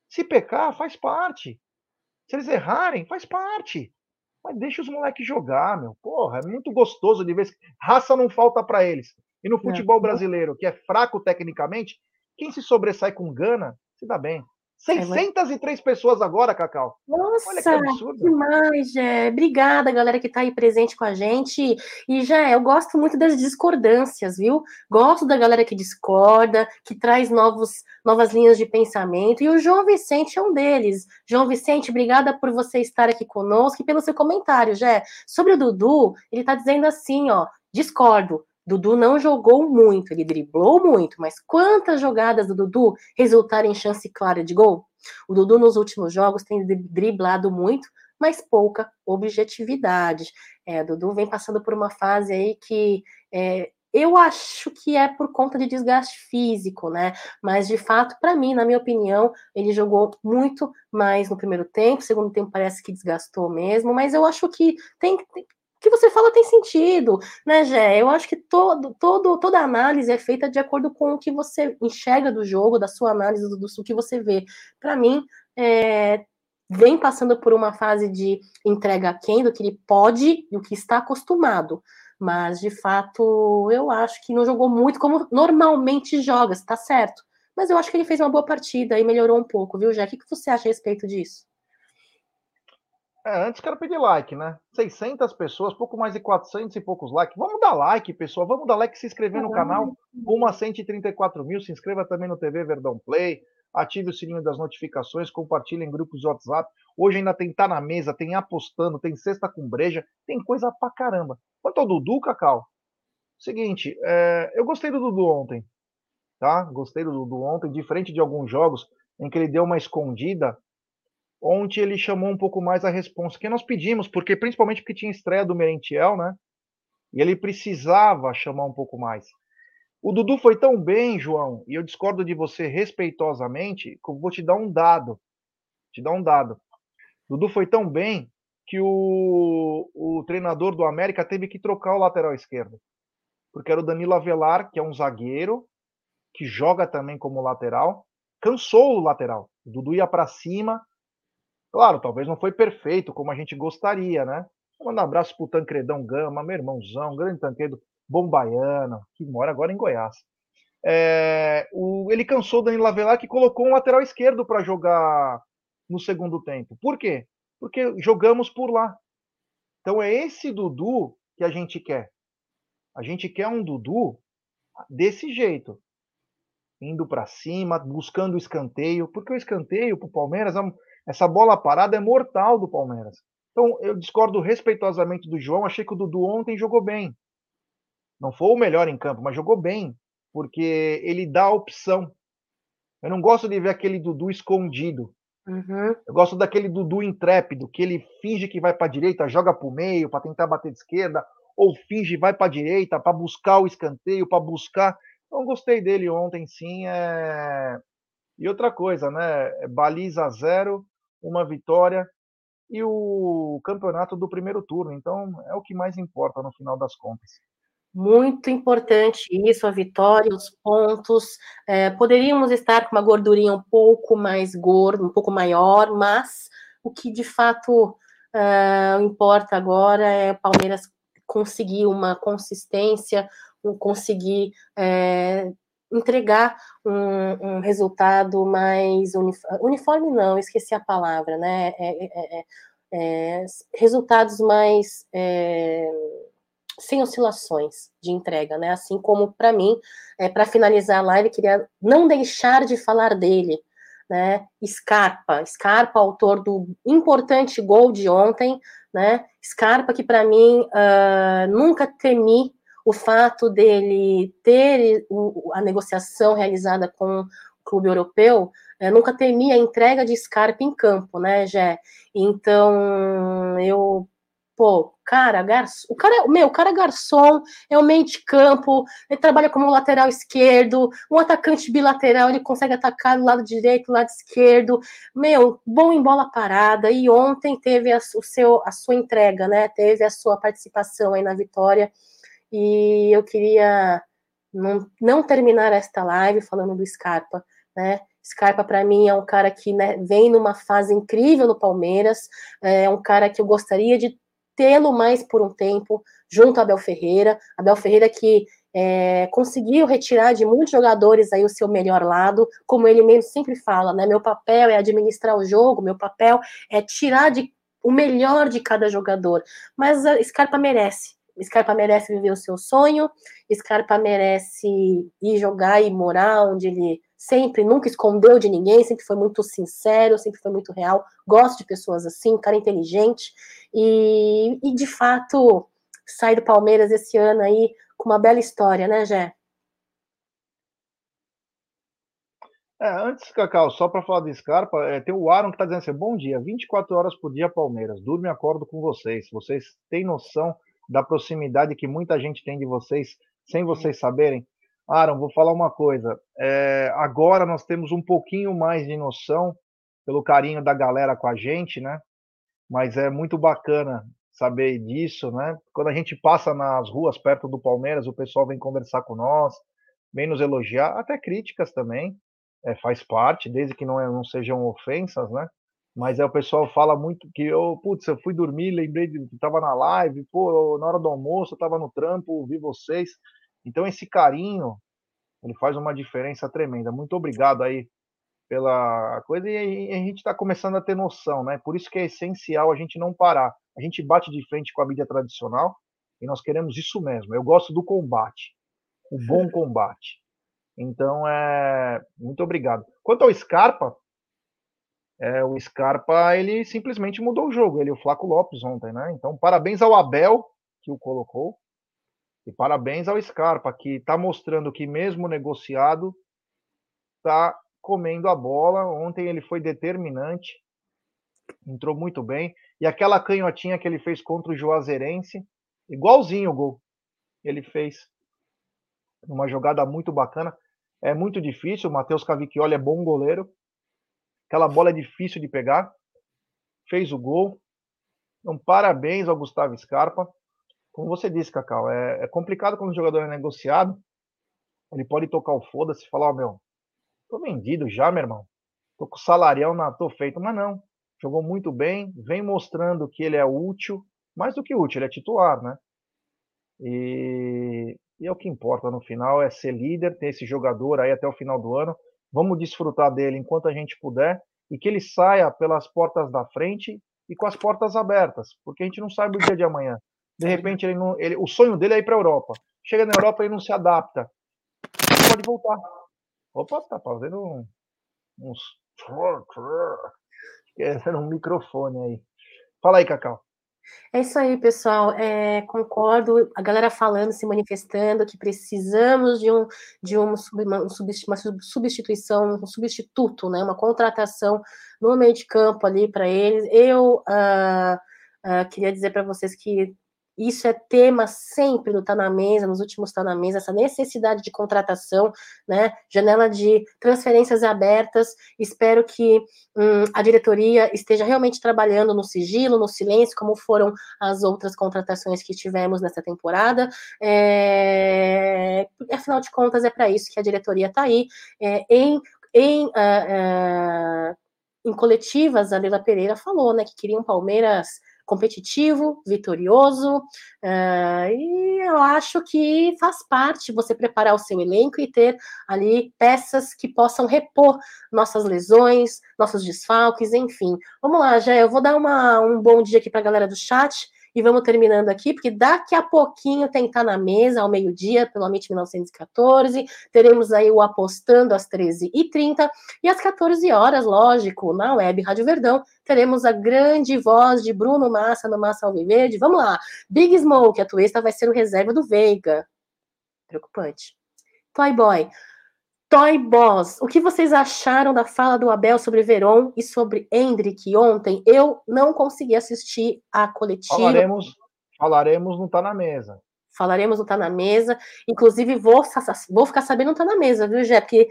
Se pecar, faz parte. Se eles errarem, faz parte. Mas deixa os moleques jogar, meu. Porra, é muito gostoso de ver. Raça não falta para eles. E no é. futebol brasileiro, que é fraco tecnicamente, quem se sobressai com gana se dá bem. 603 é, pessoas agora, Cacau. Nossa, Olha que absurdo. demais, Jé. Obrigada, galera que está aí presente com a gente. E, já eu gosto muito das discordâncias, viu? Gosto da galera que discorda, que traz novos, novas linhas de pensamento. E o João Vicente é um deles. João Vicente, obrigada por você estar aqui conosco e pelo seu comentário, Jé. Sobre o Dudu, ele está dizendo assim, ó, discordo. Dudu não jogou muito, ele driblou muito, mas quantas jogadas do Dudu resultaram em chance clara de gol? O Dudu nos últimos jogos tem driblado muito, mas pouca objetividade. É, Dudu vem passando por uma fase aí que é, eu acho que é por conta de desgaste físico, né? Mas de fato, para mim, na minha opinião, ele jogou muito mais no primeiro tempo, segundo tempo parece que desgastou mesmo, mas eu acho que tem, tem que você fala tem sentido, né, Gé? Eu acho que todo, todo, toda análise é feita de acordo com o que você enxerga do jogo, da sua análise, do, do que você vê. Para mim, é, vem passando por uma fase de entrega quem do que ele pode e o que está acostumado. Mas, de fato, eu acho que não jogou muito como normalmente joga, está certo. Mas eu acho que ele fez uma boa partida e melhorou um pouco, viu, Jack? O que você acha a respeito disso? É, antes quero pedir like, né? 600 pessoas, pouco mais de 400 e poucos likes. Vamos dar like, pessoal. Vamos dar like, se inscrever no canal. Uma 134 mil. Se inscreva também no TV Verdão Play. Ative o sininho das notificações. Compartilhe em grupos de WhatsApp. Hoje ainda tem Tá na Mesa, tem Apostando, tem Sexta com Breja. Tem coisa pra caramba. Quanto ao Dudu, Cacau, seguinte, é, eu gostei do Dudu ontem. Tá? Gostei do Dudu ontem. Diferente de alguns jogos em que ele deu uma escondida Ontem ele chamou um pouco mais a resposta que nós pedimos, porque principalmente porque tinha estreia do Merentiel, né? E ele precisava chamar um pouco mais. O Dudu foi tão bem, João, e eu discordo de você respeitosamente, que eu vou te dar um dado. Te dar um dado. O Dudu foi tão bem que o, o treinador do América teve que trocar o lateral esquerdo. Porque era o Danilo Avelar, que é um zagueiro, que joga também como lateral, cansou o lateral. O Dudu ia para cima, Claro, talvez não foi perfeito como a gente gostaria, né? Manda um abraço pro Tancredão Gama, meu irmãozão, grande Tancredo Bombaiano, que mora agora em Goiás. É, o, ele cansou o Danilo Avelar que colocou um lateral esquerdo para jogar no segundo tempo. Por quê? Porque jogamos por lá. Então é esse Dudu que a gente quer. A gente quer um Dudu desse jeito, indo para cima, buscando o escanteio, porque o escanteio para o Palmeiras é essa bola parada é mortal do Palmeiras. Então, eu discordo respeitosamente do João. Achei que o Dudu ontem jogou bem. Não foi o melhor em campo, mas jogou bem, porque ele dá a opção. Eu não gosto de ver aquele Dudu escondido. Uhum. Eu gosto daquele Dudu intrépido, que ele finge que vai para a direita, joga para o meio para tentar bater de esquerda, ou finge vai para a direita para buscar o escanteio, para buscar. Então, gostei dele ontem, sim. É... E outra coisa, né? Baliza zero, uma vitória e o campeonato do primeiro turno. Então, é o que mais importa no final das contas. Muito importante isso, a vitória, os pontos. É, poderíamos estar com uma gordurinha um pouco mais gorda, um pouco maior, mas o que de fato é, importa agora é o Palmeiras conseguir uma consistência, conseguir é, entregar um, um resultado mais uniforme, uniforme não, esqueci a palavra, né? É, é, é, é resultados mais é, sem oscilações de entrega, né? Assim como para mim, é, para finalizar a live, queria não deixar de falar dele, né? Scarpa, Scarpa, autor do importante gol de ontem, né? Scarpa que para mim uh, nunca temi o fato dele ter a negociação realizada com o clube europeu, eu nunca temia a entrega de Scarpa em campo, né, Jé? Então, eu pô, cara, garçom, o cara, meu, o cara é garçom, é o meio de campo, ele trabalha como lateral esquerdo, um atacante bilateral, ele consegue atacar do lado direito, do lado esquerdo, meu, bom em bola parada, e ontem teve a, o seu, a sua entrega, né, teve a sua participação aí na vitória, e eu queria não, não terminar esta live falando do Scarpa, né? Scarpa, para mim, é um cara que né, vem numa fase incrível no Palmeiras, é um cara que eu gostaria de tê-lo mais por um tempo, junto a Abel Ferreira. Abel Ferreira que é, conseguiu retirar de muitos jogadores aí o seu melhor lado, como ele mesmo sempre fala, né? Meu papel é administrar o jogo, meu papel é tirar de, o melhor de cada jogador. Mas a Scarpa merece, Scarpa merece viver o seu sonho, Scarpa merece ir jogar e morar onde ele sempre, nunca escondeu de ninguém, sempre foi muito sincero, sempre foi muito real. Gosto de pessoas assim, cara inteligente. E, e de fato, sai do Palmeiras esse ano aí com uma bela história, né, Gé? É, antes, Cacau, só para falar de Scarpa, é, tem o Aaron que está dizendo assim: bom dia, 24 horas por dia, Palmeiras. Durmo e acordo com vocês. Vocês têm noção da proximidade que muita gente tem de vocês, sem vocês saberem. Aaron, vou falar uma coisa. É, agora nós temos um pouquinho mais de noção pelo carinho da galera com a gente, né? Mas é muito bacana saber disso, né? Quando a gente passa nas ruas perto do Palmeiras, o pessoal vem conversar com nós, vem nos elogiar, até críticas também, é, faz parte, desde que não, é, não sejam ofensas, né? Mas é o pessoal fala muito que eu, putz, eu fui dormir, lembrei de que tava na live, pô, na hora do almoço eu tava no trampo, vi vocês. Então esse carinho, ele faz uma diferença tremenda. Muito obrigado aí pela coisa e a gente está começando a ter noção, né? Por isso que é essencial a gente não parar. A gente bate de frente com a mídia tradicional e nós queremos isso mesmo. Eu gosto do combate, o bom combate. Então, é muito obrigado. Quanto ao Scarpa, é, o Scarpa ele simplesmente mudou o jogo. Ele, o Flaco Lopes ontem, né? Então, parabéns ao Abel que o colocou e parabéns ao Scarpa que está mostrando que mesmo negociado está comendo a bola. Ontem ele foi determinante, entrou muito bem e aquela canhotinha que ele fez contra o Juazeirense, igualzinho o gol, ele fez numa jogada muito bacana. É muito difícil. O Matheus Cavicchioli é bom goleiro, Aquela bola é difícil de pegar. Fez o gol. Então, parabéns ao Gustavo Scarpa. Como você disse, Cacau, é, é complicado quando o jogador é negociado. Ele pode tocar o foda-se e falar: Ó, oh, meu, tô vendido já, meu irmão. Tô com salarião, na, tô feito. Mas não. Jogou muito bem, vem mostrando que ele é útil. Mais do que útil, ele é titular, né? E, e é o que importa no final, é ser líder, ter esse jogador aí até o final do ano. Vamos desfrutar dele enquanto a gente puder e que ele saia pelas portas da frente e com as portas abertas, porque a gente não sabe o dia de amanhã. De repente, ele não, ele, o sonho dele é ir para a Europa. Chega na Europa e não se adapta. Ele pode voltar. Opa, tá fazendo um, uns. Esquecendo um microfone aí. Fala aí, Cacau. É isso aí, pessoal. É, concordo. A galera falando, se manifestando que precisamos de um de um, uma, substituição, um substituto, né? Uma contratação no meio de campo ali para eles. Eu uh, uh, queria dizer para vocês que isso é tema sempre no Tá na Mesa, nos últimos Tá na Mesa, essa necessidade de contratação, né? Janela de transferências abertas. Espero que hum, a diretoria esteja realmente trabalhando no sigilo, no silêncio, como foram as outras contratações que tivemos nessa temporada. É... Afinal de contas, é para isso que a diretoria está aí, é, em. em uh, uh, em coletivas, a Leila Pereira falou, né, que queria um Palmeiras competitivo, vitorioso, uh, e eu acho que faz parte você preparar o seu elenco e ter ali peças que possam repor nossas lesões, nossos desfalques, enfim. Vamos lá, já eu vou dar uma, um bom dia aqui para a galera do chat. E vamos terminando aqui, porque daqui a pouquinho tem que estar na mesa, ao meio-dia, pelo Amit 1914. Teremos aí o Apostando às 13h30. E às 14 horas, lógico, na web Rádio Verdão, teremos a grande voz de Bruno Massa no Massa Alviverde. Vamos lá. Big Smoke, a Tuesta vai ser o reserva do Veiga. Preocupante. Playboy. Toy Boss, o que vocês acharam da fala do Abel sobre Veron e sobre Hendrick ontem? Eu não consegui assistir a coletiva. Falaremos, falaremos no Tá na Mesa. Falaremos no Tá na Mesa. Inclusive, vou, vou ficar sabendo no Tá na Mesa, viu, Jé? Porque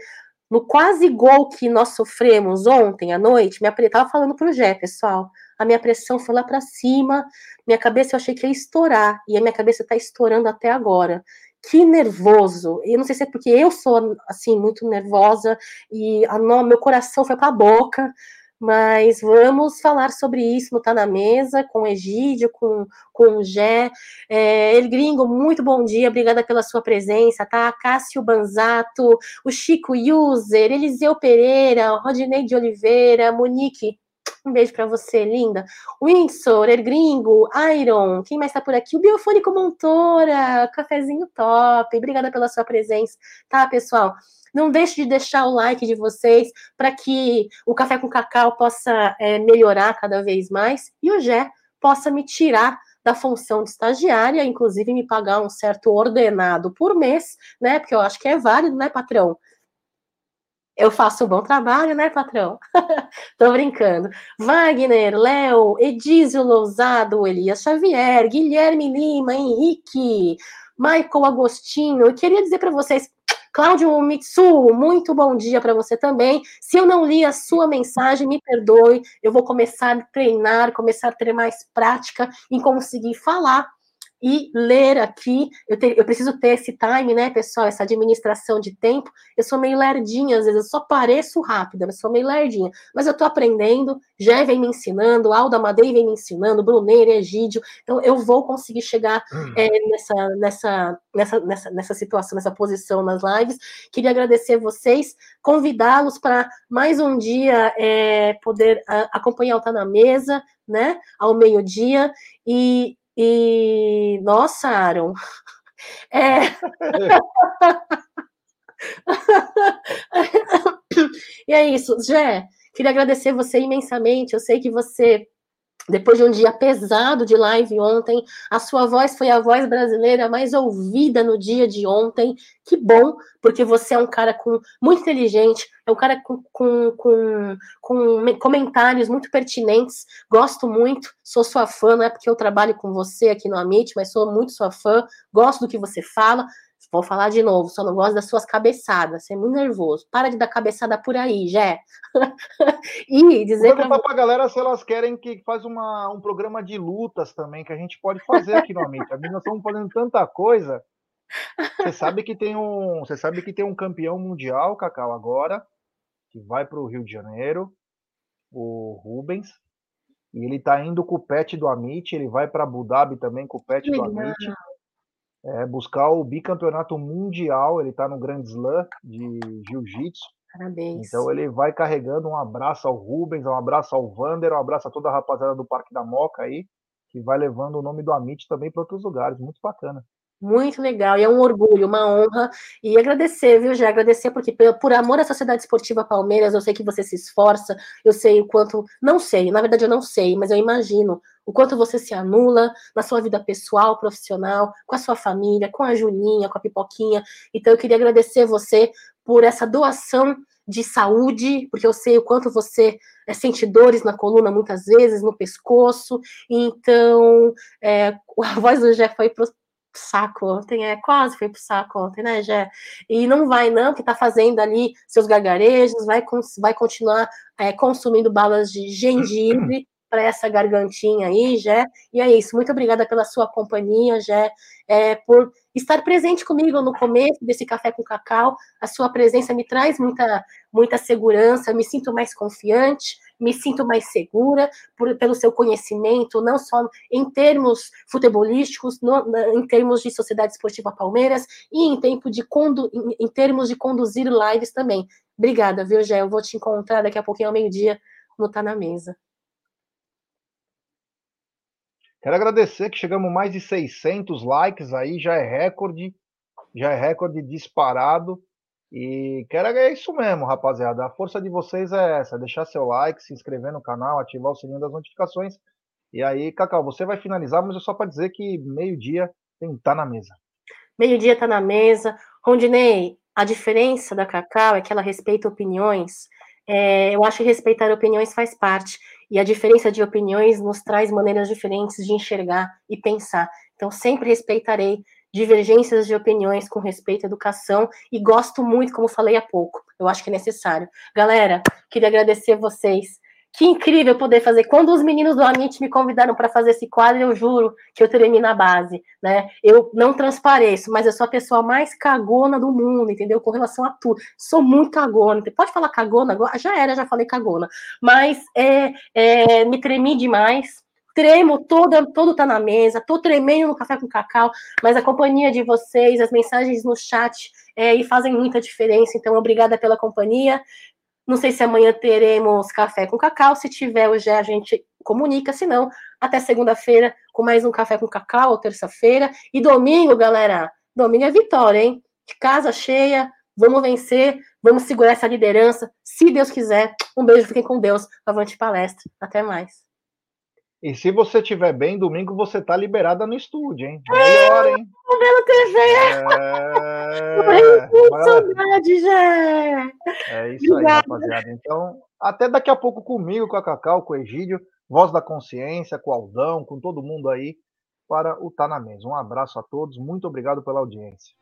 no quase gol que nós sofremos ontem à noite, minha estava falando pro Jé, pessoal. A minha pressão foi lá para cima, minha cabeça eu achei que ia estourar, e a minha cabeça está estourando até agora que nervoso. Eu não sei se é porque eu sou assim muito nervosa e a no, meu coração foi para a boca, mas vamos falar sobre isso no Tá na Mesa, com Egídio, com, com o Gé. É, El Gringo, muito bom dia, obrigada pela sua presença, tá? Cássio Banzato, o Chico User, Eliseu Pereira, Rodinei de Oliveira, Monique, um beijo para você, linda. Windsor, Ergringo, Iron, quem mais tá por aqui? O Biofônico Montora, cafezinho top. Obrigada pela sua presença, tá, pessoal? Não deixe de deixar o like de vocês para que o Café com Cacau possa é, melhorar cada vez mais e o Gé possa me tirar da função de estagiária, inclusive me pagar um certo ordenado por mês, né? Porque eu acho que é válido, né, patrão? Eu faço um bom trabalho, né, patrão? Tô brincando. Wagner, Léo, Edísio Lousado, Elias Xavier, Guilherme Lima, Henrique, Michael Agostinho. Eu queria dizer para vocês, Cláudio Mitsu, muito bom dia para você também. Se eu não li a sua mensagem, me perdoe. Eu vou começar a treinar, começar a ter mais prática em conseguir falar e ler aqui. Eu, te, eu preciso ter esse time, né, pessoal? Essa administração de tempo. Eu sou meio lerdinha, às vezes eu só pareço rápida, mas sou meio lerdinha. Mas eu estou aprendendo, já vem me ensinando, Alda Madei vem me ensinando, Bruneiro, Egídio. Então eu vou conseguir chegar é, nessa, nessa, nessa, nessa, nessa situação, nessa posição nas lives. Queria agradecer vocês, convidá-los para mais um dia é, poder a, acompanhar o Tá na Mesa, né? Ao meio-dia. E, e nossa, Aaron. É. e é isso, Jé. Queria agradecer você imensamente. Eu sei que você depois de um dia pesado de live ontem, a sua voz foi a voz brasileira mais ouvida no dia de ontem. Que bom, porque você é um cara com, muito inteligente, é um cara com, com, com, com comentários muito pertinentes. Gosto muito, sou sua fã, não é porque eu trabalho com você aqui no Amit, mas sou muito sua fã. Gosto do que você fala. Vou falar de novo, só não gosto das suas cabeçadas. Você é muito nervoso. Para de dar cabeçada por aí, Jé. e dizer. Vou perguntar pra galera se elas querem que faz uma, um programa de lutas também, que a gente pode fazer aqui no Amit. A nós estamos fazendo tanta coisa. Você sabe que tem um. Você sabe que tem um campeão mundial, Cacau, agora, que vai para o Rio de Janeiro, o Rubens. E ele tá indo com o pet do Amit, ele vai para Abu Dhabi também com o pet do Amit é, buscar o bicampeonato mundial. Ele está no Grand Slam de Jiu-Jitsu. Parabéns. Então ele vai carregando um abraço ao Rubens, um abraço ao Vander, um abraço a toda a rapaziada do Parque da Moca aí, que vai levando o nome do Amit também para outros lugares. Muito bacana. Muito legal, e é um orgulho, uma honra. E agradecer, viu, já agradecer, porque por amor à Sociedade Esportiva Palmeiras, eu sei que você se esforça, eu sei o quanto. Não sei, na verdade eu não sei, mas eu imagino o quanto você se anula na sua vida pessoal, profissional, com a sua família, com a Julinha, com a Pipoquinha. Então eu queria agradecer você por essa doação de saúde, porque eu sei o quanto você é, sente dores na coluna muitas vezes, no pescoço. Então, é, a voz do Jeff foi saco ontem, é quase foi pro saco ontem, né, Jé? E não vai, não, que tá fazendo ali seus gargarejos, vai, vai continuar é, consumindo balas de gengibre para essa gargantinha aí, Jé. E é isso. Muito obrigada pela sua companhia, Jé, é, por estar presente comigo no começo desse café com cacau. A sua presença me traz muita, muita segurança, me sinto mais confiante me sinto mais segura por, pelo seu conhecimento, não só em termos futebolísticos, no, em termos de Sociedade Esportiva Palmeiras e em, tempo de condu, em, em termos de conduzir lives também. Obrigada, viu, Gé? Eu vou te encontrar daqui a pouquinho ao meio-dia no Tá na Mesa. Quero agradecer que chegamos mais de 600 likes aí, já é recorde, já é recorde disparado. E quero é isso mesmo, rapaziada. A força de vocês é essa: deixar seu like, se inscrever no canal, ativar o sininho das notificações. E aí, Cacau, você vai finalizar, mas é só para dizer que meio-dia tem tá na mesa. Meio-dia está na mesa. Rondinei, a diferença da Cacau é que ela respeita opiniões. É, eu acho que respeitar opiniões faz parte. E a diferença de opiniões nos traz maneiras diferentes de enxergar e pensar. Então, sempre respeitarei divergências de opiniões com respeito à educação e gosto muito, como falei há pouco. Eu acho que é necessário. Galera, queria agradecer vocês. Que incrível poder fazer. Quando os meninos do Amit me convidaram para fazer esse quadro, eu juro que eu terei na base, né? Eu não transpareço, mas eu sou a pessoa mais cagona do mundo, entendeu? Com relação a tudo. Sou muito cagona. Pode falar cagona agora? Já era, já falei cagona. Mas é, é, me tremi demais, tremo, toda, todo tá na mesa, tô tremendo no café com cacau, mas a companhia de vocês, as mensagens no chat é, e fazem muita diferença, então obrigada pela companhia. Não sei se amanhã teremos café com cacau, se tiver hoje a gente comunica, se não, até segunda-feira com mais um café com cacau, ou terça-feira, e domingo, galera, domingo é vitória, hein? Casa cheia, vamos vencer, vamos segurar essa liderança, se Deus quiser. Um beijo, fiquem com Deus, avante palestra, até mais. E se você estiver bem, domingo você tá liberada no estúdio, hein? Melhor, hein? Vendo TV! É... Que saudade, já! É isso Obrigada. aí, rapaziada. Então, até daqui a pouco comigo, com a Cacau, com o Egídio, Voz da Consciência, com o Aldão, com todo mundo aí, para o Tá na Mesa. Um abraço a todos, muito obrigado pela audiência.